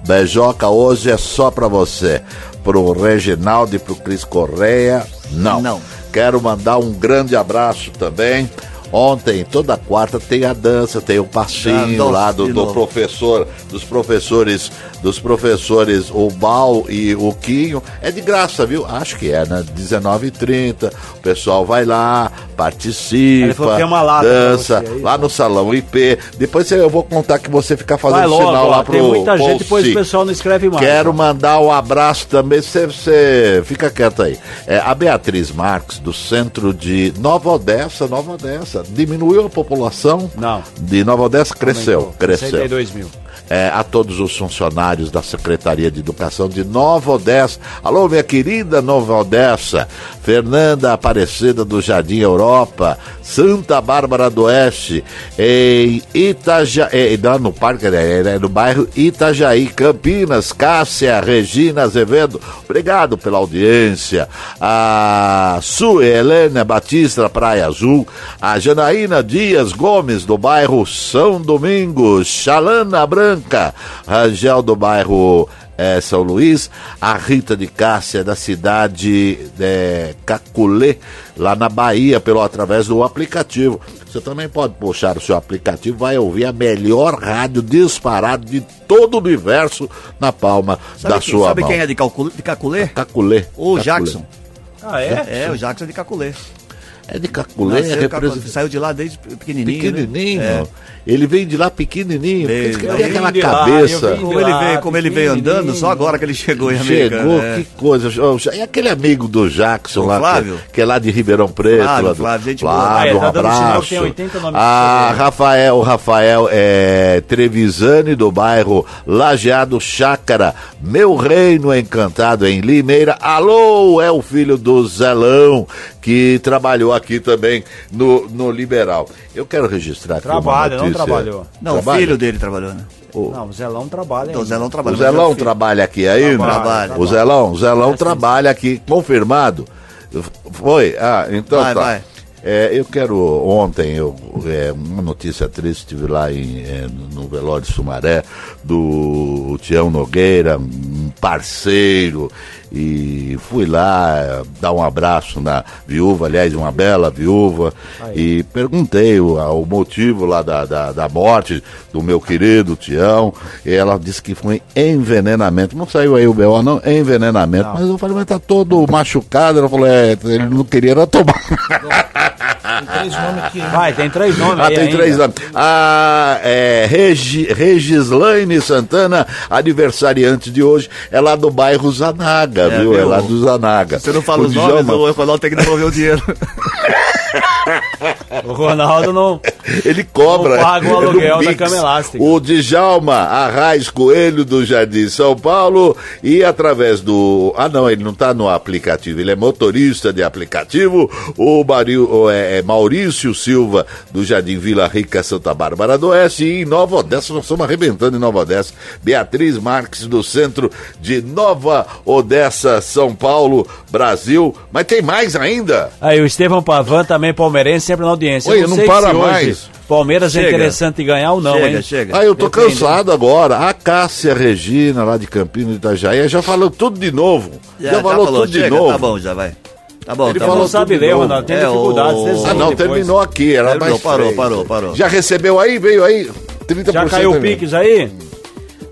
beijoca hoje é só pra você. Pro Reginaldo e pro Cris Correia, não. Não. Quero mandar um grande abraço também. Ontem, toda quarta, tem a dança, tem o passinho Ah, lá do, do professor, dos professores, dos professores, o Bal e o Quinho. É de graça, viu? Acho que é, né? 19h30. O pessoal vai lá, participa, dança, você, é lá no salão IP. Depois eu vou contar que você fica fazendo Vai logo, sinal lá pro tem muita gente, depois o pessoal não escreve mais. Quero mandar um abraço também, você fica quieto aí. É, a Beatriz Marques, do centro de Nova Odessa, Nova Odessa, diminuiu a população? Não. De Nova Odessa cresceu, Aumentou. cresceu. 62 mil. É, a todos os funcionários da Secretaria de Educação de Nova Odessa. Alô, minha querida Nova Odessa, Fernanda Aparecida do Jardim Europa, Santa Bárbara do Oeste, em Itaja, é, lá no parque, é, é, no bairro Itajaí, Campinas, Cássia, Regina Azevedo, obrigado pela audiência. A Su Helena Batista, Praia Azul, a Janaína Dias Gomes, do bairro São Domingos, Xalana Branca, Rangel do bairro eh, São Luís, a Rita de Cássia, da cidade de Caculê, lá na Bahia, pelo através do aplicativo. Você também pode puxar o seu aplicativo, vai ouvir a melhor rádio disparada de todo o universo na palma Sabe, da quem, sua sabe mão. quem é de, Calcul, de Caculê? Caculê. O Caculê. Jackson. Ah, é? É, o Jackson é de Caculê. É de Caculé, Nasceu, Saiu de lá desde pequenininho. né? pequenininho. É. Ele veio de lá pequenininho. Veio, tem aquela lá, cabeça. vim Como ele lá, veio, como ele veio andando, só agora que ele chegou em Americana. Chegou, é. que coisa. E aquele amigo do Jackson O lá, Flávio? Que, que é lá de Ribeirão Preto. Flávio, lá do- Flávio, gente boa. Flávio, Ah, é, um tá abraço. tem 80 nomes Ah, diferentes. Rafael, o Rafael é Trevisani do bairro Lajeado Chácara, meu reino encantado em Limeira. Alô, é o filho do Zelão, que trabalhou aqui também no, no Liberal. Eu quero registrar aqui Trabalha, uma não trabalhou. Não, Trabalha? o filho dele trabalhou, né? Não, o Zelão trabalha Então, o. Zelão O trabalha. mas é Zelão trabalha aqui ainda? Trabalha, O Zelão, o Zelão trabalha aqui, confirmado. Foi? Ah, então Vai, tá. vai. É, eu quero, ontem, eu, é, uma notícia triste, estive lá em, é, no no velório de Sumaré, do Tião Nogueira, um parceiro, e fui lá dar um abraço na viúva, aliás, uma bela viúva, e perguntei o, o motivo lá da, da, da morte do meu querido Tião, e ela disse que foi envenenamento. Não saiu aí o B.O., não, envenenamento, mas eu falei, mas tá todo machucado, ela falou, é, ele não queria era tomar. Vai, tem três nomes Ah, aí tem ainda. três nomes. A é, Regi, Regislaine Santana, aniversariante de hoje, é lá do bairro Zanaga, É, viu? É lá do Zanaga. Você não fala O os nomes, Djalma, o Ronaldo tem que devolver o dinheiro. O Ronaldo não. Ele cobra. Não paga o aluguel da cama elástica. O Djalma Arraes Coelho do Jardim São Paulo e através do. Ah, não, ele não está no aplicativo, ele é motorista de aplicativo. O, Mario, o, é, é Maurício Silva do Jardim Vila Rica, Santa Bárbara do Oeste. E em Nova Odessa, nós estamos arrebentando em Nova Odessa. Beatriz Marques do centro de Nova Odessa, São Paulo, Brasil. Mas tem mais ainda? Aí o Estevão Pavan, também palmeirense, sempre na audiência. Oi, Eu não sei para se hoje mais. Palmeiras é Chega. interessante ganhar ou não, chega, hein? chega. Ah, eu tô Depende. cansado agora. A Cássia Regina, lá de Campinas de Itajaí, já falou tudo de novo. Já, falou tudo de chega, novo. Tá bom, já vai. Tá bom, Ele tá falou bom. Sabe ler. Ronaldo. Tem É, dificuldades. o- Ah, não, depois. terminou aqui. Era Terminou, mais parou, três. parou, parou. Já recebeu aí? Veio aí? 30% Já caiu o. Pix aí?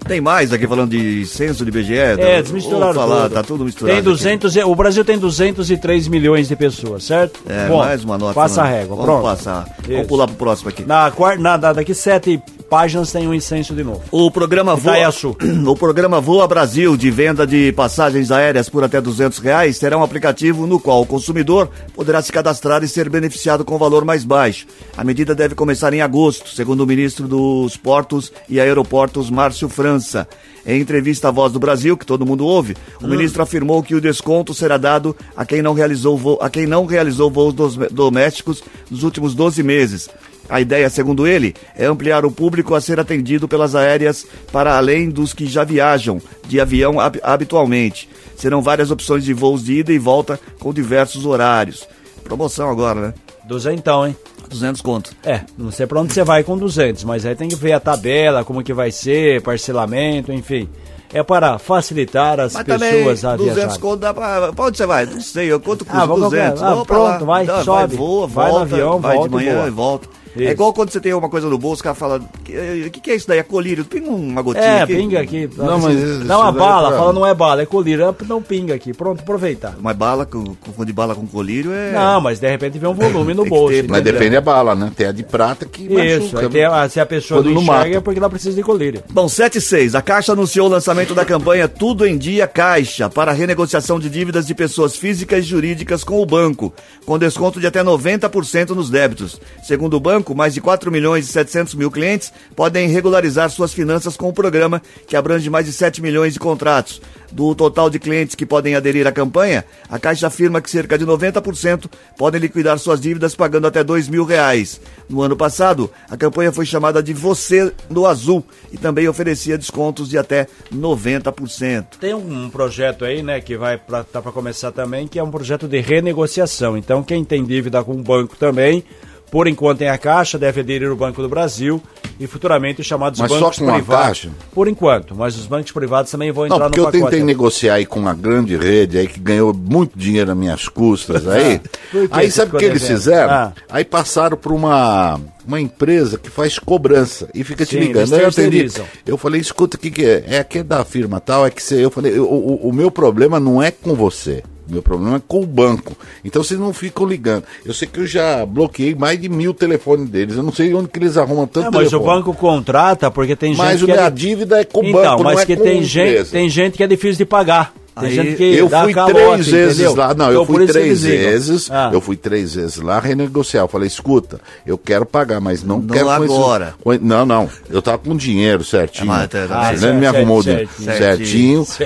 Tem mais aqui falando de censo de BGE? É, desmisturaram Vou falar, tudo. tá tudo misturado. Tem aqui. 200, e- o Brasil tem 203 milhões de pessoas, certo? É, Bom, mais uma nota. Passa a né? régua, Vamos pronto. passar. Vamos Isso. pular pro próximo aqui. Na, quarta, na, na- daqui sete páginas tem um incenso de novo. O programa Voa, Itaiaçu. <clears throat> o programa Voa Brasil, de venda de passagens aéreas por até 200 reais, terá um aplicativo no qual o consumidor poderá se cadastrar e ser beneficiado com valor mais baixo. A medida deve começar em agosto, segundo o ministro dos Portos e Aeroportos, Márcio França. Em entrevista à Voz do Brasil, que todo mundo ouve, o ministro afirmou que o desconto será dado a quem não realizou, vo- a quem não realizou voos dos- domésticos nos últimos 12 meses. A ideia, segundo ele, é ampliar o público a ser atendido pelas aéreas para além dos que já viajam de avião hab- habitualmente. Serão várias opções de voos de ida e volta com diversos horários. Promoção agora, né? Duzentão, hein? 200 conto. É, não sei pra onde você vai com 200, mas aí tem que ver a tabela, como que vai ser, parcelamento, enfim. É para facilitar as Mas pessoas a 200 viajar. conto dá pra... Pra onde você vai? Não sei, eu conto custa Ah, vamos 200. qualquer- ah, pronto, vai, sobe. voa, Vai no volta, avião, vai volta de e manhã e volta. É Isso. igual quando você tem uma coisa no bolso, o cara fala, o que, que, que é isso daí? É colírio? Pinga uma gotinha É, aqui. pinga aqui. Não, mas isso Dá uma daí bala, pra- fala não é bala, é colírio. Não pinga aqui, pronto, aproveitar. Mas bala, confundir bala com colírio é... Não, mas de repente vem um volume no bolso. ter, Mas depende da bala, né? Tem a de prata que Isso, machuca. a- se a pessoa não enxerga mata. é porque ela precisa de colírio. Bom, 7 e 6. A Caixa anunciou o lançamento da campanha Tudo em Dia Caixa para renegociação de dívidas de pessoas físicas e jurídicas com o banco, com desconto de até 90% nos débitos. Segundo o banco, mais de 4 milhões e 700 mil clientes podem regularizar suas finanças com o programa, que abrange mais de 7 milhões de contratos. Do total de clientes que podem aderir à campanha, a Caixa afirma que cerca de 90% podem liquidar suas dívidas pagando até dois mil reais. No ano passado, a campanha foi chamada de Você no Azul e também oferecia descontos de até 90%. Tem um projeto aí, né, que vai pra, tá para começar também, que é um projeto de renegociação. Então, quem tem dívida com o banco também, por enquanto tem a Caixa, deve aderir ao Banco do Brasil e futuramente os chamados Mas só bancos privados. Por enquanto, mas os bancos privados também vão entrar Não, porque no eu pacote. tentei negociar aí com uma grande rede aí que ganhou muito dinheiro nas minhas custas <laughs> aí. Que aí sabe o que eles fizeram? Ah. Aí passaram para uma, uma empresa que faz cobrança e fica te Sim, ligando. eles Aí eu atendi. Eu falei, escuta, o que, que é? É que é da firma tal, é que você. Eu falei, o, o- o meu problema não é com você. Meu problema é com o banco. Então vocês não ficam ligando. Eu sei que eu já bloqueei mais de mil telefones deles. Eu não sei onde que eles arrumam tanto É, mas telefone. o banco contrata porque tem gente Mas que o- é a de- dívida é com o então, banco, não mas é que com tem a gente, empresa. tem gente que é difícil de pagar. Tem Aí, gente que Eu dá fui calote, três vezes entendeu? lá. Não, Então, eu por fui três vezes. Ah. Eu fui três vezes lá renegociar. Eu falei, escuta, eu quero pagar, mas não, Não quero esse- agora. com- não, não. Eu tava com dinheiro certinho. Ah, mas tá- tá Ah, certo, Ele me arrumou certinho. certinho. É,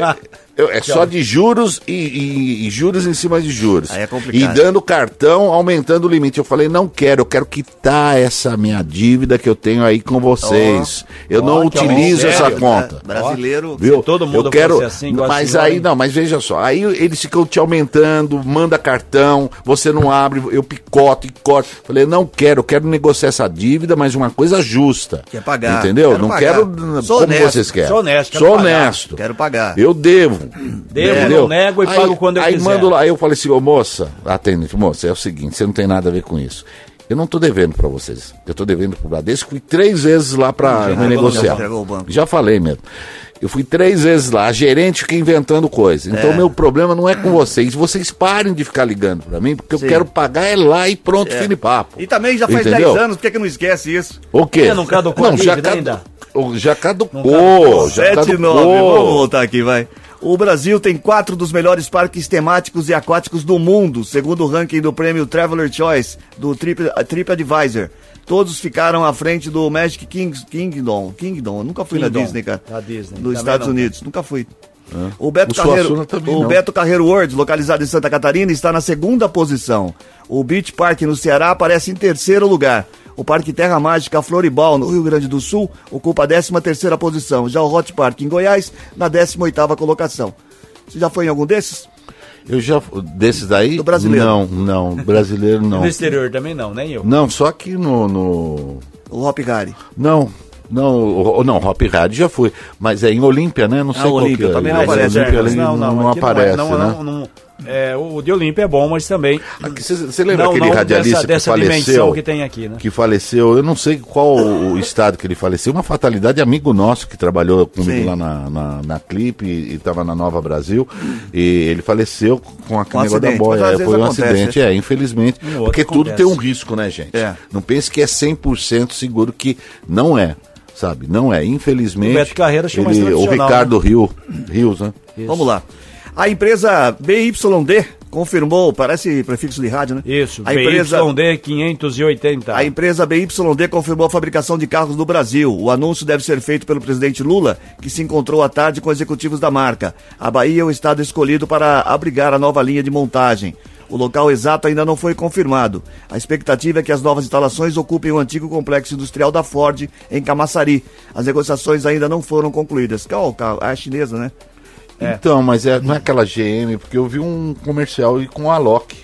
é, é só de juros e, e- e juros em cima de juros. Aí é complicado. E dando cartão, aumentando o limite. Eu falei, não quero, eu quero quitar essa minha dívida que eu tenho aí com vocês. eu não Ó, que utilizo bom, essa sério, conta. Brasileiro. Viu? todo mundo eu quero, assim, mas aí não, mas veja só, aí eles ficam te aumentando, manda cartão, você não abre, eu picoto e corto. Falei, não quero, eu quero negociar essa dívida, mas uma coisa justa. Quer pagar. Entendeu? Quero não pagar. quero Sou como honesto. vocês querem. Sou honesto, quero Sou pagar. honesto. Quero pagar. Eu devo. Devo, entendeu? não nego e aí, pago quando eu aí quiser. mando lá, aí eu falei assim, ô moça, atendente, moça, é o seguinte, você não tem nada a ver com isso. Eu não tô devendo pra vocês. Eu tô devendo pro Bradesco. Fui três vezes lá pra Já renegociar. o. Já falei mesmo. Eu fui três vezes lá, a gerente fica inventando coisa. Então, É. meu problema não é com vocês. Vocês parem de ficar ligando pra mim, porque Sim. eu quero pagar é lá e pronto, fim de papo. E também já faz Entendeu? 10 anos, por que, que não esquece isso? O quê? É, não caducou a Não, já, cadu- ainda? Já caducou. Já 7 9. caducou. Vamos voltar aqui, vai. O Brasil tem quatro dos melhores parques temáticos e aquáticos do mundo, segundo o ranking do prêmio Traveler Choice do Trip, TripAdvisor. Todos ficaram à frente do Magic Kings, Kingdom. Kingdom. Eu nunca fui na Kingdom, Disney, cara. da Disney. Nos Estados não. Unidos. Nunca fui. O Beto, O Carreiro, também o. Beto Carreiro World, localizado em Santa Catarina, está na segunda posição. O Beach Park no Ceará aparece em terceiro lugar. O Parque Terra Mágica Floribal, no Rio Grande do Sul, ocupa a 13 terceira posição. Já o Hot Park em Goiás, na 18 oitava colocação. Você já foi em algum desses? Eu já. Desses daí? Do brasileiro. Não, não. Brasileiro não. <laughs> No exterior também não, nem eu. Não, só que no. no... O Hop Harry. Não. Não, o- não, Hop Hard já foi. Mas é em Olímpia, né? Não sei qual Olímpia, que é. também não É, aparece, Olímpia, né? ali não, não aqui aparece, não, né? não, não, é, o de Olímpia é bom, mas também. Você, você lembra não, aquele não radialista dessa, dessa que faleceu? que tem aqui, né? Que faleceu, eu não sei qual o estado que ele faleceu, uma fatalidade amigo nosso que trabalhou comigo Sim. lá na, na, na Clipe e estava na Nova Brasil. E ele faleceu com aquele Um negócio da boia. É, foi um acontece, acidente, é, infelizmente. Porque tudo acontece. tem um risco, né, gente? É. Não pense que é 100% seguro que não é. Sabe? Não é. Infelizmente. O Beto Carreira mais ele, o Ricardo Rio, Rios, né? Vamos lá. A empresa BYD confirmou, parece prefixo de rádio, né? Isso, A empresa, BYD 580. A empresa BYD confirmou a fabricação de carros no Brasil. O anúncio deve ser feito pelo presidente Lula, que se encontrou à tarde com executivos da marca. A Bahia é o estado escolhido para abrigar a nova linha de montagem. O local exato ainda não foi confirmado. A expectativa é que as novas instalações ocupem o antigo complexo industrial da Ford, em Camaçari. As negociações ainda não foram concluídas. Qual carro? Ah, é chinesa, né? Então, mas é, não é aquela GM, porque eu vi um comercial aí com a Loki.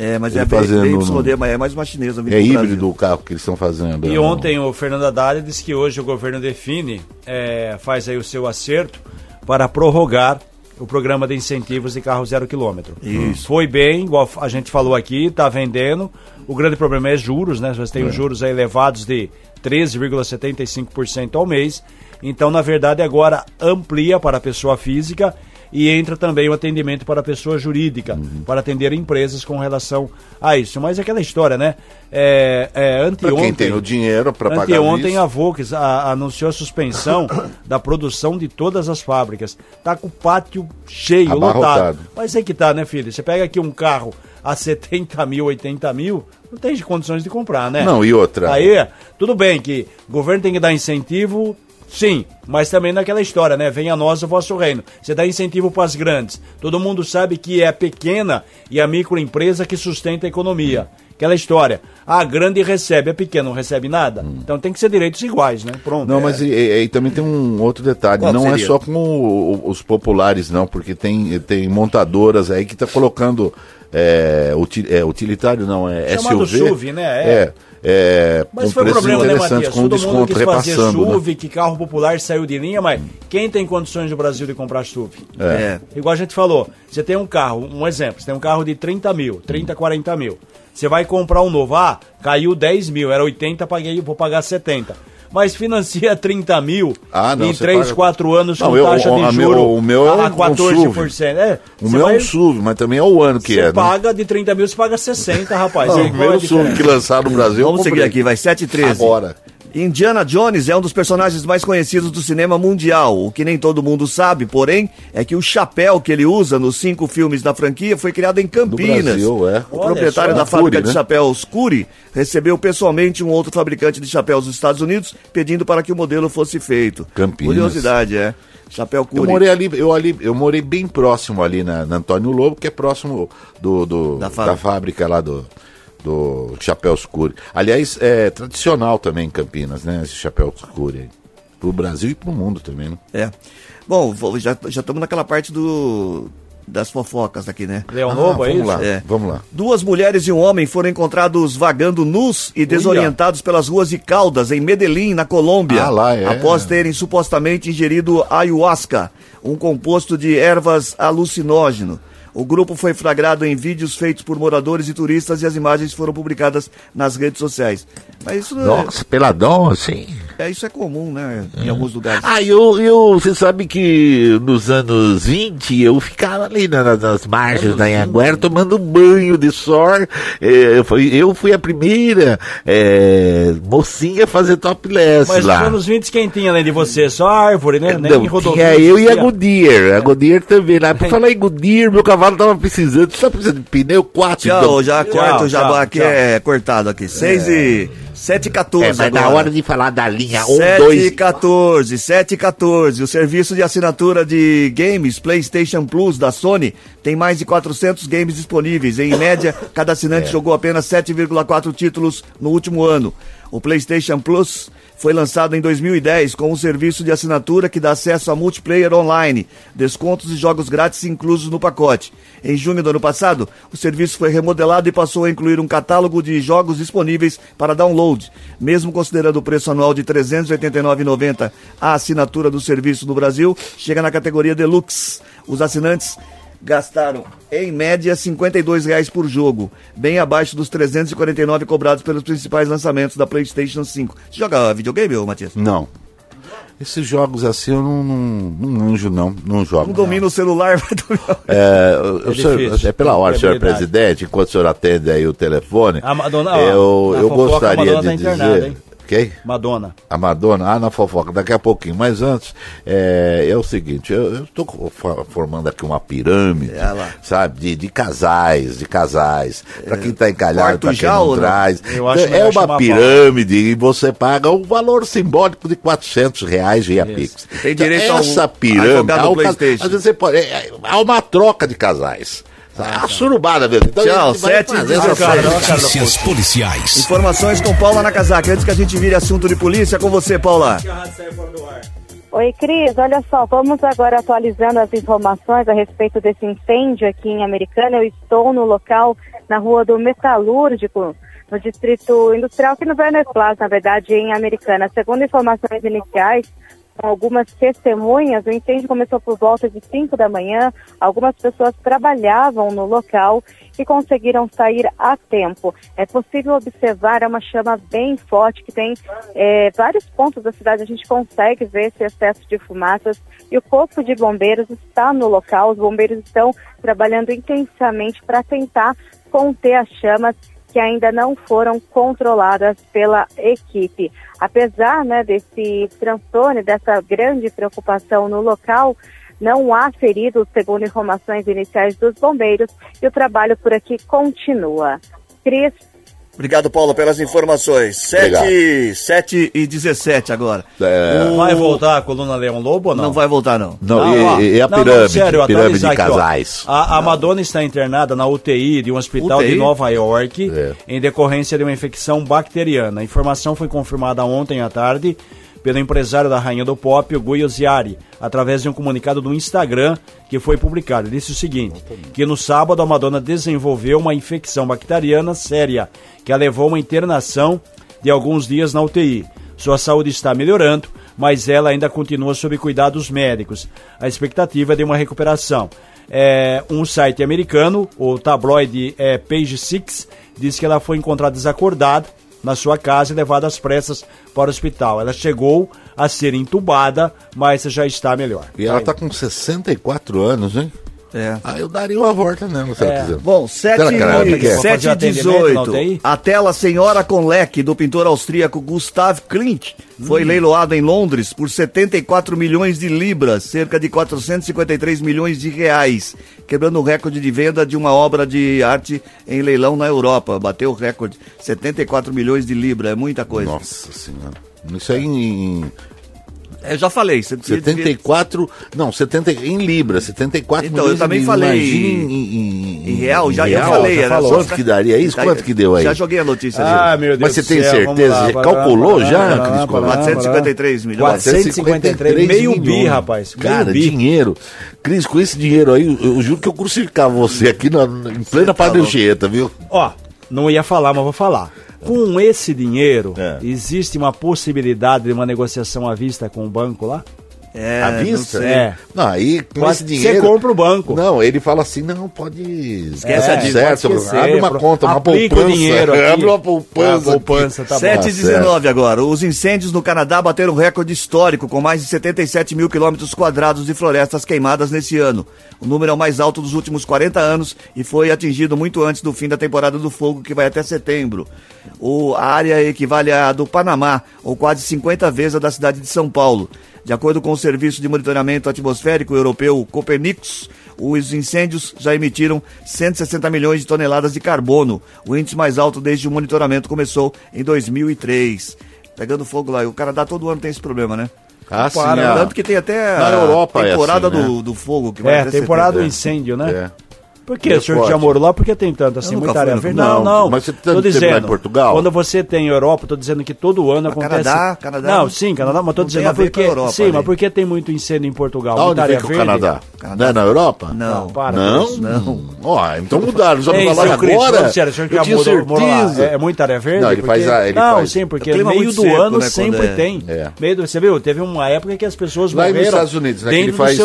É, mas Ele é fazendo BYD, mas é mais uma chinesa. É híbrido o carro que eles estão fazendo. E é um- ontem o Fernando Haddad disse que hoje o governo define, é, faz aí o seu acerto para prorrogar o programa de incentivos de carro zero quilômetro. Isso. Foi bem, igual a gente falou aqui, está vendendo. O grande problema é juros, né? Você tem os juros aí elevados de 13,75% ao mês. Então, na verdade, agora amplia para a pessoa física e entra também o atendimento para a pessoa jurídica, Uhum. para atender empresas com relação a isso. Mas é aquela história, né? É, é, Pra anteontem, quem tem o dinheiro para pagar Anteontem isso. a Volks anunciou a suspensão <coughs> da produção de todas as fábricas. Tá com o pátio cheio, Abarrotado. lotado. Mas aí que tá, né, filho? Você pega aqui um carro a 70 mil, 80 mil, não tem condições de comprar, né? Não, e outra? Aí, tudo bem que o governo tem que dar incentivo, sim, mas também naquela história, né? Venha a nós o vosso reino. Você dá incentivo para as grandes. Todo mundo sabe que é a pequena e a microempresa que sustenta a economia. Aquela história. A grande recebe, a pequena não recebe nada. Então tem que ser direitos iguais, né? Pronto. Não, mas e, e- e também tem um outro detalhe. Qual não é seria? só com o- os populares, não, porque tem, tem montadoras aí que tá colocando é, é, utilitário, não, é Chamado SUV. SUV, né? É. É. é, Mas foi o preços problema, né, Matias? com Todo mundo desconto quis fazer repassando. né? SUV, que carro popular saiu de linha, mas quem tem condições no Brasil de comprar SUV? É. Igual a gente falou, você tem um carro, um exemplo, você tem um carro de 30 mil, 30, 40 mil. Você vai comprar um novo, ah, caiu 10 mil, era 80, paguei, vou pagar 70. Mas financia <laughs> 30 mil Ah, não, em você 3, paga- 4 anos Não, com eu- taxa o- de a meu- juros o meu é um- a um 14%. É, O você meu é vai- um SUV, mas também é o ano que Você é, né? paga de 30 mil, você paga 60, rapaz. O qual é a primeiro SUV diferença? que lançaram no Brasil. Vamos seguir aqui, vai 7 e 13. Agora. Indiana Jones é um dos personagens mais conhecidos do cinema mundial. O que nem todo mundo sabe, porém, é que o chapéu que ele usa nos cinco filmes da franquia foi criado em Campinas. Brasil, é. O Olha proprietário da fábrica Curi, de né? chapéus Curi recebeu pessoalmente um outro fabricante de chapéus dos Estados Unidos, pedindo para que o modelo fosse feito. Campinas. Curiosidade, é. Chapéu Eu Curi. morei ali, eu ali, eu morei bem próximo ali na, na Antônio Lobo, que é próximo do, do- Da da, fábrica. fábrica. lá do, do chapéu escuro. Aliás, é tradicional também em Campinas, né? Esse chapéu escuro aí. Pro Brasil e pro mundo também, né? É. Bom, já já estamos naquela parte do das fofocas aqui, né? Leão Ah, Lobo, é vamos isso? lá, É. vamos lá. Duas mulheres e um homem foram encontrados vagando nus e desorientados pelas ruas de Caldas, em Medellín, na Colômbia, Ah, lá, é. após terem supostamente ingerido ayahuasca, um composto de ervas alucinógeno. O grupo foi flagrado em vídeos feitos por moradores e turistas e as imagens foram publicadas nas redes sociais. Mas isso, Nossa, peladão, assim. é, isso é comum, né? Em alguns lugares. Ah, eu, eu, você sabe que nos anos 20 eu ficava ali na- na- nas margens da Anhanguera tomando banho de sol. É, eu, fui, eu fui a primeira é, mocinha a fazer topless Mas lá. nos anos 20 quem tinha além de você? Só árvore, né? Nem Não, rodovia tinha eu e a. Goodyear. A Goodyear também. Lá, por <laughs> falar em Goodyear, meu cavalo tava precisando. Você tá precisando de pneu 4? Tchau, já corta o jabá tchau, aqui, tchau. é cortado aqui. 6 e... 7 e 14 É, mas agora. na hora de falar da linha 1, 7 e 2... 14, 7 e 14. O serviço de assinatura de games PlayStation Plus da Sony tem mais de 400 games disponíveis. Em média, cada assinante jogou apenas 7,4 títulos no último ano. O PlayStation Plus foi lançado em 2010 com um serviço de assinatura que dá acesso a multiplayer online, descontos e jogos grátis inclusos no pacote. Em junho do ano passado, o serviço foi remodelado e passou a incluir um catálogo de jogos disponíveis para download. Mesmo considerando o preço anual de R$ 389,90, a assinatura do serviço no Brasil chega na categoria Deluxe. Os assinantes gastaram, em média, 52 reais por jogo, bem abaixo dos 349 cobrados pelos principais lançamentos da PlayStation 5. Você joga videogame, ô Matias? Não. Esses jogos assim eu não, não, não anjo, não. Não jogo. Não domina o celular, <laughs> vai dominar. É, o- o senhor- é pela hora, senhor presidente, enquanto o senhor atende aí o telefone, A Madonna- eu, na eu fofoca, a gostaria Madonna de tá internada, dizer... hein? Quem? Madonna. A Madonna, ah, na fofoca, daqui a pouquinho. Mas antes, é, é o seguinte, eu estou formando aqui uma pirâmide, É sabe, de, de casais, de casais. Pra quem tá encalhado, pra quem já não não? traz. Então, é uma pirâmide e você paga um valor simbólico de 400 reais via Pix. Tem direito ao- Essa a pirâmide, um cas- PlayStation. às vezes você pode, é, é, há uma troca de casais. A surubada mesmo. Então, Tchau, sete. Notícias policiais. Informações com Paula Nakazaki. Antes que a gente vire assunto de polícia, com você, Paula. Oi, Cris. Olha só, vamos agora atualizando as informações a respeito desse incêndio aqui em Americana. Eu estou no local, na rua do Metalúrgico, no distrito industrial, aqui no Werner Plaza, na verdade, em Americana. Segundo informações iniciais, com algumas testemunhas, o incêndio começou por volta de 5 da manhã. Algumas pessoas trabalhavam no local e conseguiram sair a tempo. É possível observar, é uma chama bem forte que tem eh, vários pontos da cidade. A gente consegue ver esse excesso de fumaças e o corpo de bombeiros está no local. Os bombeiros estão trabalhando intensamente para tentar conter as chamas que ainda não foram controladas pela equipe. Apesar né, desse transtorno, dessa grande preocupação no local, não há feridos, segundo informações iniciais dos bombeiros, e o trabalho por aqui continua. Cris, Obrigado, Paula, pelas informações. 7, Obrigado. 7 e 17 agora. É, Vai voltar a coluna Leão Lobo ou não? Não vai voltar, não. Não, Não, e, ó, e a não, não, pirâmide, sério, pirâmide de atualizar aqui, ó. casais. A, a Madonna está internada na UTI de um hospital UTI? de Nova York É. em decorrência de uma infecção bacteriana. A informação foi confirmada ontem à tarde pelo empresário da Rainha do Pop, o Guyo Ziari, através de um comunicado do Instagram que foi publicado. Ele disse o seguinte, que no sábado a Madonna desenvolveu uma infecção bacteriana séria, que a levou a uma internação de alguns dias na UTI. Sua saúde está melhorando, mas ela ainda continua sob cuidados médicos. A expectativa é de uma recuperação. É, um site americano, o tabloide é, Page Six, diz que ela foi encontrada desacordada na sua casa e levada às pressas para o hospital. Ela chegou a ser entubada, mas já está melhor. E ela está com 64 anos, hein? É. Ah, eu daria uma volta nela, se ela É. quiser. Bom, 7 Será que ela e quer? Vou fazer e atendimento na 18. UTI? A tela Senhora com Leque, do pintor austríaco Gustav Klimt, foi leiloada em Londres por 74 milhões de libras, cerca de 453 milhões de reais, quebrando o recorde de venda de uma obra de arte em leilão na Europa. Bateu o recorde, 74 milhões de libras, é muita coisa. Nossa senhora. Isso aí em Eu já falei, você devia- 74. Não, 70 em Libra, 74 Então, eu também de falei em, em, Em real, já, em já real, falei. já era falou. Quanto que daria isso? Tá- Quanto que deu aí? Já joguei a notícia Ah, meu Deus Mas você tem céu, certeza? calculou já, Cris pará, Colar? 453 milhões. 453, meio bi, rapaz. Cara, bi. dinheiro. Cris, com esse dinheiro aí, eu, eu juro que eu crucificava você aqui na, em plena tá Padre. Anchieta, viu? Ó, não ia falar, mas vou falar. Com esse dinheiro, É. existe uma possibilidade de uma negociação à vista com o banco lá? É, à não vista? sei. É. Não, aí com Pode- esse dinheiro. Você compra o banco. Não, ele fala assim: não, pode. Esquece a Tá dívida, certo, esquecer, abre uma pro- conta, uma poupança. dinheiro aqui. abre uma poupança. Ah, poupança, tá bom. 7 e Tá 19 agora. Os incêndios no Canadá bateram recorde histórico, com mais de 77 mil quilômetros quadrados de florestas queimadas nesse ano. O número é o mais alto dos últimos 40 anos e foi atingido muito antes do fim da temporada do fogo, que vai até setembro. O, a área equivale à do Panamá, ou quase 50 vezes a da cidade de São Paulo. De acordo com o Serviço de Monitoramento Atmosférico Europeu Copernicus, os incêndios já emitiram 160 milhões de toneladas de carbono, o índice mais alto desde o monitoramento começou em 2003. Pegando fogo lá, o Canadá todo ano tem esse problema, né? Ah, sim. Tanto que tem até Na a Europa é temporada assim, né? do, do fogo que vai É, temporada do incêndio, né? É. Por que? Meio O senhor já morou lá, por que tem tanto assim, muita área verde? não, Não, não. mas você tô tá dizendo, lá em Portugal? Quando você tem Europa, tô dizendo que todo ano Mas acontece. Canadá, Canadá não, não- sim, Canadá, mas tô não dizendo tem porque, Europa sim, ali. mas por que tem muito incêndio em Portugal? Aonde muita área verde? Canadá? Canadá. Não é na Europa? Não. para Não? com isso. Não. Ó, então mudaram. Ei, me falaram agora. sério, o senhor já morou, morou lá. É, é muita área verde? Não, ele Porque- faz a- ele Não, faz- sim, porque o clima meio muito do ano né, sempre é- tem. É. Meio do, você viu? Teve uma época que as pessoas Lá nos morreram. Estados Unidos, né, que ele faz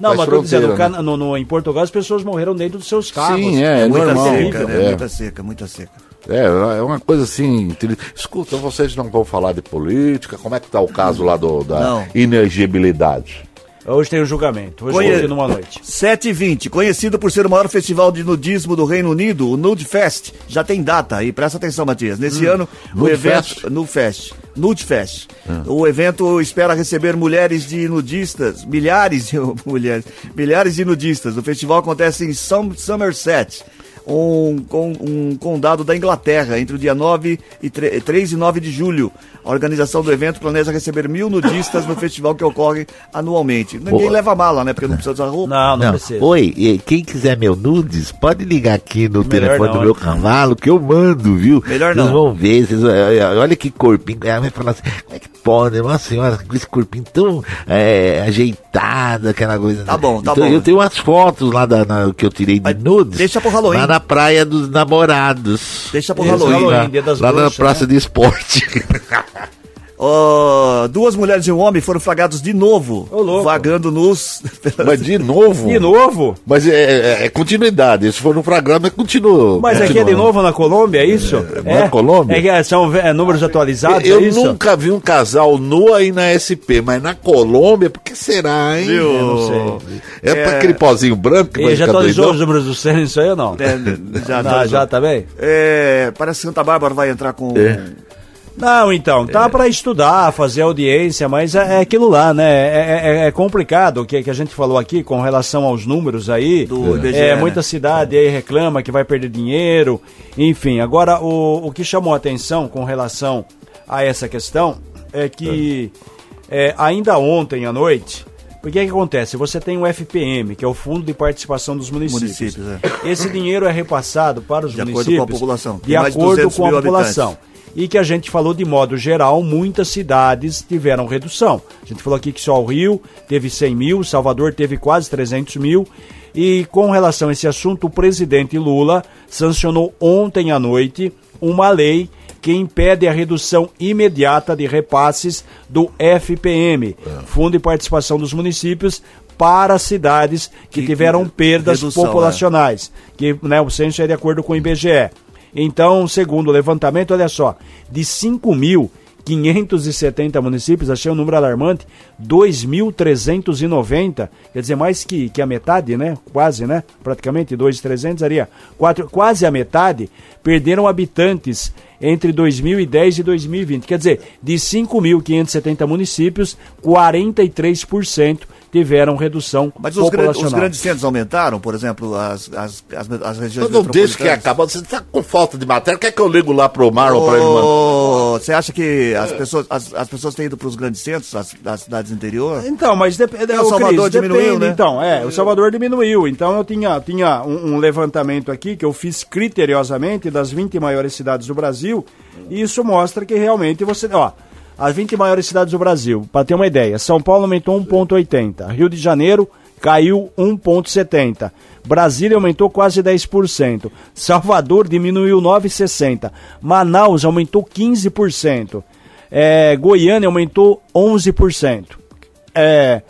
Não, mas tô dizendo, no- em Portugal as pessoas morreram dentro dos seus carros. Sim, é, é muita normal. seca, né? É. Muita seca, muita seca. É, é uma coisa assim. Escuta, vocês não vão falar de política? Como é que tá o caso lá do, da Não. inegibilidade? Hoje tem o julgamento. Hoje Conhe- foi numa noite. 7 e 20 conhecido por ser o maior festival de nudismo do Reino Unido, o Nude Fest, já tem data. E presta atenção, Matias. Nesse ano, o Nude evento. Fest? Nude Fest. Nude Fest. O evento espera receber mulheres de nudistas, milhares de <laughs> mulheres, milhares de nudistas. O festival acontece em Som- Somerset. Um, com, um condado da Inglaterra, entre o dia 9 e 3, 3 e 9 de julho. A organização do evento planeja receber mil nudistas no <laughs> festival que ocorre anualmente. Ninguém Boa. leva mala, né? Porque não precisa usar roupa. Não, não, Não. precisa. Oi, quem quiser meu nudes, pode ligar aqui no telefone não, do meu cavalo que eu mando, viu? Melhor Vocês não. vão ver, vocês, vão- olha, olha que corpinho. Ela vai falar assim, como é que pode? Nossa senhora, com esse corpinho tão é, ajeitado, aquela coisa. Tá bom, tá Então, bom. Eu tenho umas fotos lá da, na- que eu tirei de Mas nudes. deixa pro Halloween. Lá na praia dos namorados. Deixa pro Halloween. Lá, Dia das lá na Bruxas, praça né? de esporte. <laughs> Duas mulheres e um homem foram flagrados de novo, Ô, louco. vagando nus. <laughs> Mas de novo? De novo? Mas é, é- é continuidade. Se for no programa, continua. Mas aqui é de novo na Colômbia, é isso? na Colômbia? É que são é, números atualizados, Eu é isso? nunca vi um casal nu aí na SP, mas na Colômbia, por que será, hein? Viu? Eu não sei. É, pra aquele pozinho branco que vai já atualizou doidão? os números do censo aí ou não? É, já, Não, já tá bem? É, parece que Santa Bárbara vai entrar com. Não, então, tá pra estudar, fazer audiência, mas é, é aquilo lá, né? É, é- é complicado o que, que a gente falou aqui com relação aos números aí. Do é, né? muita cidade aí reclama que vai perder dinheiro, enfim. Agora, o, o que chamou a atenção com relação a essa questão é que é, ainda ontem à noite. Porque que acontece? Você tem o FPM, que é o Fundo de Participação dos Municípios. Municípios, Esse dinheiro é repassado para os De acordo municípios com a população. de de acordo 200 com a população. habitantes. E que a gente falou de modo geral, muitas cidades tiveram redução. A gente falou aqui que só o Rio teve 100 mil, Salvador teve quase 300 mil. E com relação a esse assunto, o presidente Lula sancionou ontem à noite uma lei que impede a redução imediata de repasses do FPM, Fundo de Participação dos Municípios, para cidades que, Que- tiveram perdas redução, é. populacionais, que né, o censo é de acordo com o IBGE. Então, segundo o levantamento, olha só, de 5.570 municípios, achei um número alarmante, 2.390, quer dizer, mais que, que a metade, né? Quase, né? Praticamente 2.300, seria quase a metade, perderam habitantes entre 2010 e 2020. Quer dizer, de 5.570 municípios, 43% tiveram redução Mas os, gran- os grandes centros aumentaram, por exemplo, as, as, as, as regiões não deixa que acaba. Você tá com falta de matéria. Quer que eu ligo lá pro Marlon pra ele mandar? Você acha que as pessoas, as, as pessoas têm ido para os grandes centros, as, das cidades interior? Então, mas depende. É, o Salvador diminuiu, depende, né? Então, é, o Salvador diminuiu. Então eu tinha, tinha um, um levantamento aqui que eu fiz criteriosamente das 20 maiores cidades do Brasil. E isso mostra que realmente você. Ó, as 20 maiores cidades do Brasil, para ter uma ideia, São Paulo aumentou 1,80, Rio de Janeiro caiu 1,70. Brasília aumentou quase 10%. Salvador diminuiu 9,60. Manaus aumentou 15%. É, Goiânia aumentou 11%. É,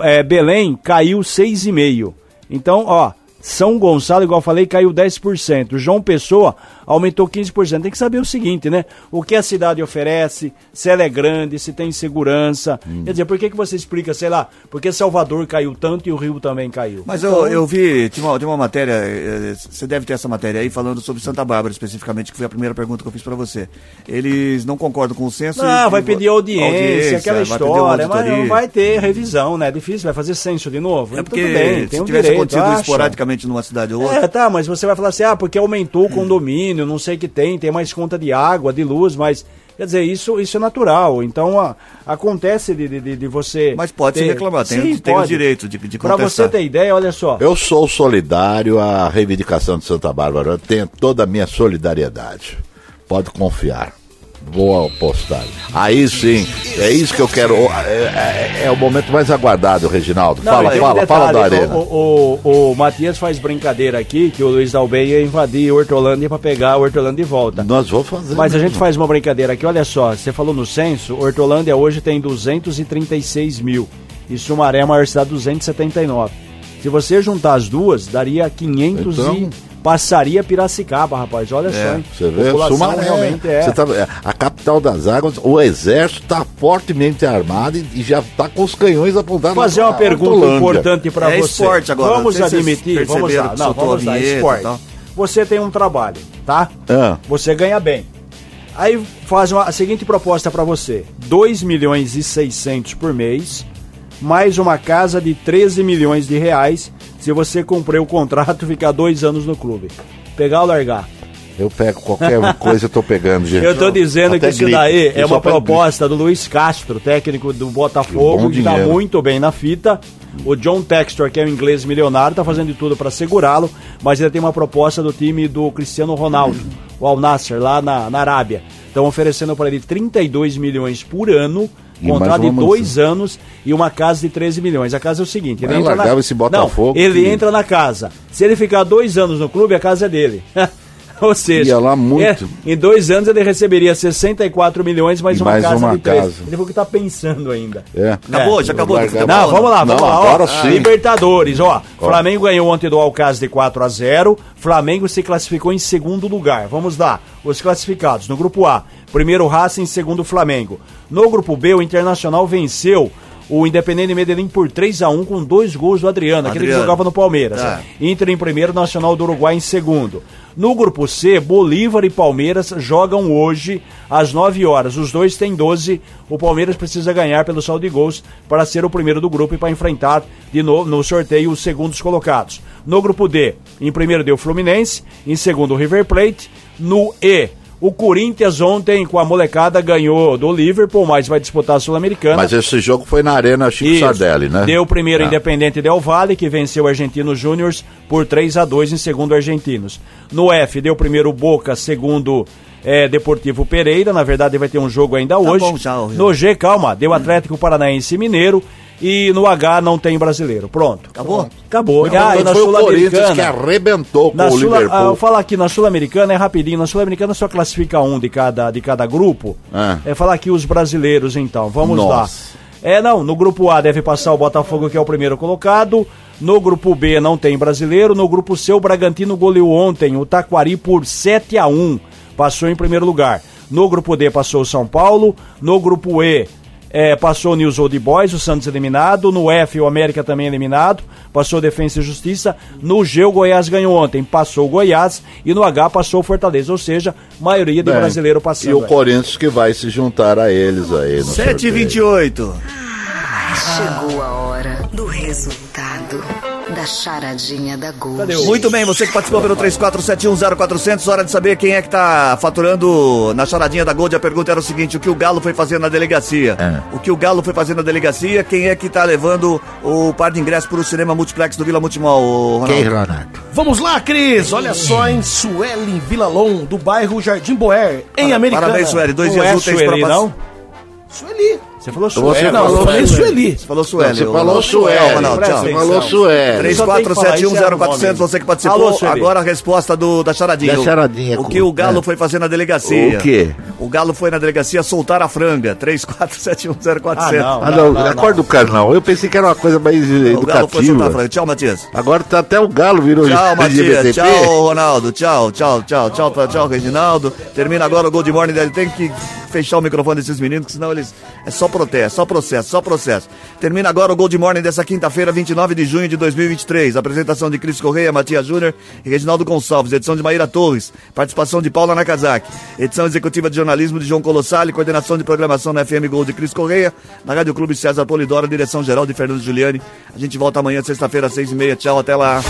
é, Belém caiu 6,5%. Então, ó, São Gonçalo, igual eu falei, caiu 10%. João Pessoa aumentou 15%. Tem que saber o seguinte, né? O que a cidade oferece, se ela é grande, se tem segurança. Hum. Quer dizer, por que, que você explica, sei lá, porque Salvador caiu tanto e o Rio também caiu? Mas eu, eu vi, tinha uma, tinha uma matéria, eh, você deve ter essa matéria aí, falando sobre Santa Bárbara especificamente, que foi a primeira pergunta que eu fiz para você. Eles não concordam com o censo. Não, e- vai pedir audiência, aquela pedir uma história, mas não vai ter revisão, né? É difícil, vai fazer censo de novo. É porque bem, tem se um tivesse direito, acontecido acham. esporadicamente numa cidade ou outra. É, tá, mas você vai falar assim, ah, porque aumentou o <clears throat> condomínio, não sei o que tem, tem mais conta de água, de luz, mas. Quer dizer, isso, isso é natural. Então, a- acontece de, de, de você. Mas pode se ter- reclamar, tem, Sim, tem o pode. direito de, de contestar. você ter ideia, olha só. Eu sou solidário à reivindicação de Santa Bárbara. Eu tenho toda a minha solidariedade. Pode confiar. Vou apostar. Aí sim, é isso que eu quero. É, é- é o momento mais aguardado, Reginaldo. Não, fala, tem um fala, fala detalhe, Arena. O, o, o Matias faz brincadeira aqui que o Luiz Dalbey ia invadir Hortolândia pra pegar a Hortolândia de volta. Nós vamos fazer. Mas a mesmo. gente faz uma brincadeira aqui, olha só, você falou no censo, Hortolândia hoje tem 236 mil e Sumaré é a maior cidade 279. Se você juntar as duas, daria 500 Então- e passaria Piracicaba, rapaz, olha só, hein? Você vê, População Sumaré, realmente é. Você tá- é, a capital das águas, o exército está fortemente armado e, e já está com os canhões apontados. Vou fazer uma pergunta importante para É você. esporte agora, Vamos admitir, vamos lá. Não, vamos a lá, esporte. tal. Você tem um trabalho, tá? Ah. Você ganha bem. Aí faz uma, a seguinte proposta para você: 2 milhões e 600 por mês, mais uma casa de 13 milhões de reais, se você cumprir o contrato e ficar dois anos no clube. Pegar ou largar? Eu pego qualquer coisa, eu tô pegando, gente. Eu tô dizendo que Até isso gripe. daí Eu é uma proposta do Luiz Castro, técnico do Que Botafogo, bom que tá muito bem na fita. O John Textor, que é um inglês milionário, tá fazendo de tudo para segurá-lo, mas ele tem uma proposta do time do Cristiano Ronaldo, o Al Nasser, lá na, na Arábia. Estão oferecendo para ele 32 milhões por ano, E contrato de dois anos e uma casa de 13 milhões. A casa é o seguinte, ele Vai entra na... Não, ele entra na casa. Se ele ficar dois anos no clube, a casa é dele. <laughs> Ou seja, Ia lá muito. é, em dois anos ele receberia 64 milhões mais E uma mais casa uma de três. casa. Ele falou que tá pensando ainda. É. Acabou, É. já acabou. Largar- Não, bom, vamos lá, Não, vamos lá. ó. agora sim. Libertadores, ó. Flamengo ganhou ontem do Alcaz de 4 a 0. Flamengo se classificou em segundo lugar. Vamos lá. Os classificados. No grupo A, primeiro Racing, segundo Flamengo. No grupo B, o Internacional venceu o Independente Medellín por 3 a 1 com dois gols do Adriano, aquele que Adriano. jogava no Palmeiras. Tá. Inter em primeiro, Nacional do Uruguai em segundo. No grupo C, Bolívar e Palmeiras jogam hoje às 9 horas. Os dois têm 12. O Palmeiras precisa ganhar pelo saldo de gols para ser o primeiro do grupo e para enfrentar de novo no sorteio os segundos colocados. No grupo D, em primeiro deu Fluminense, em segundo River Plate. No E, o Corinthians ontem com a molecada ganhou do Liverpool, mas vai disputar a Sul-Americana. Mas esse jogo foi na Arena Chico Isso. Sardelli, né? Deu o primeiro Ah. Independente Del Valle, que venceu o Argentinos Júnior por 3 a 2 em segundo Argentinos. No F, deu o primeiro Boca, segundo é, Deportivo Pereira. Na verdade, vai ter um jogo ainda hoje. bom já, no G, calma, deu Atlético Paranaense Mineiro. E no H não tem brasileiro. Pronto. Acabou? Acabou. Ah, e na Corinthians que Sul-Americana. arrebentou com Na o Sul, ah, Liverpool. eu falo aqui, na Sul-Americana é rapidinho. Na Sul-Americana só classifica um de cada, de cada grupo. Ah. É falar aqui os brasileiros, então. Vamos Nossa. lá. É, não, no grupo A deve passar o Botafogo, que é o primeiro colocado. No grupo B não tem brasileiro. No grupo C, o Bragantino goleou ontem o Taquari por 7 a 1 Passou em primeiro lugar. No grupo D passou o São Paulo. No grupo E é, passou o News Old Boys, o Santos eliminado. No F, o América também eliminado. Passou Defesa e Justiça. No G, o Goiás ganhou ontem. Passou o Goiás. E no H, passou o Fortaleza. Ou seja, maioria de Bem, brasileiro passando. E o Corinthians que vai se juntar a eles aí. no 7 e 28 Chegou a hora do resultado da charadinha da Gold. Muito bem, você que participou pelo 34710400, hora de saber quem é que tá faturando na charadinha da Gold. A pergunta era o seguinte: o que o Galo foi fazer na delegacia? É. O que o Galo foi fazer na delegacia? Quem é que tá levando o par de ingressos pro cinema multiplex do Vila Multimol, Ronaldo? Quem, Ronaldo? Vamos lá, Cris! Olha só em Suelen Villalon, do bairro Jardim Boer, em Americana. Parabéns, Sueli. Dois Não dias é úteis Sueli, pra não? Sueli. Você falou Você Sueli. Não, eu falei Sueli. Você falou Sueli. Você falou. Sueli. Tchau. Você falou Sueli. Três- Só tem que falar, isso é 34710400, o nome. você que participou. Alô, Sueli. Agora a resposta do, da charadinha. Da charadinha, O que o Galo é. foi fazer na delegacia? O quê? O Galo foi na delegacia soltar a franga. 34710400. Ah, não. Ah, não, acorda o carnal. Eu pensei que era uma coisa mais eh, O Galo foi soltar a educativa. franga. Tchau, Matias. Agora tá até o Galo virou Tchau, Matias. Tchau, Ronaldo. Tchau, tchau, tchau, tchau, tchau, tchau, Reginaldo. Termina agora o Gold Morning. Ele tem que fechar o microfone desses meninos, que senão eles. É só protesto, só processo, só processo. Termina agora o Gold Morning dessa quinta-feira, 29 de junho de 2023. Apresentação de Cris Correia, Matias Júnior e Reginaldo Gonçalves. Edição de Maíra Torres. Participação de Paula Nakazaki. Edição executiva de jornalismo de João Colossali. Coordenação de programação na FM Gold de Cris Correia. Na Rádio Clube César Polidoro. Direção geral de Fernando Giuliani. A gente volta amanhã, sexta-feira, às seis e meia. Tchau, até lá.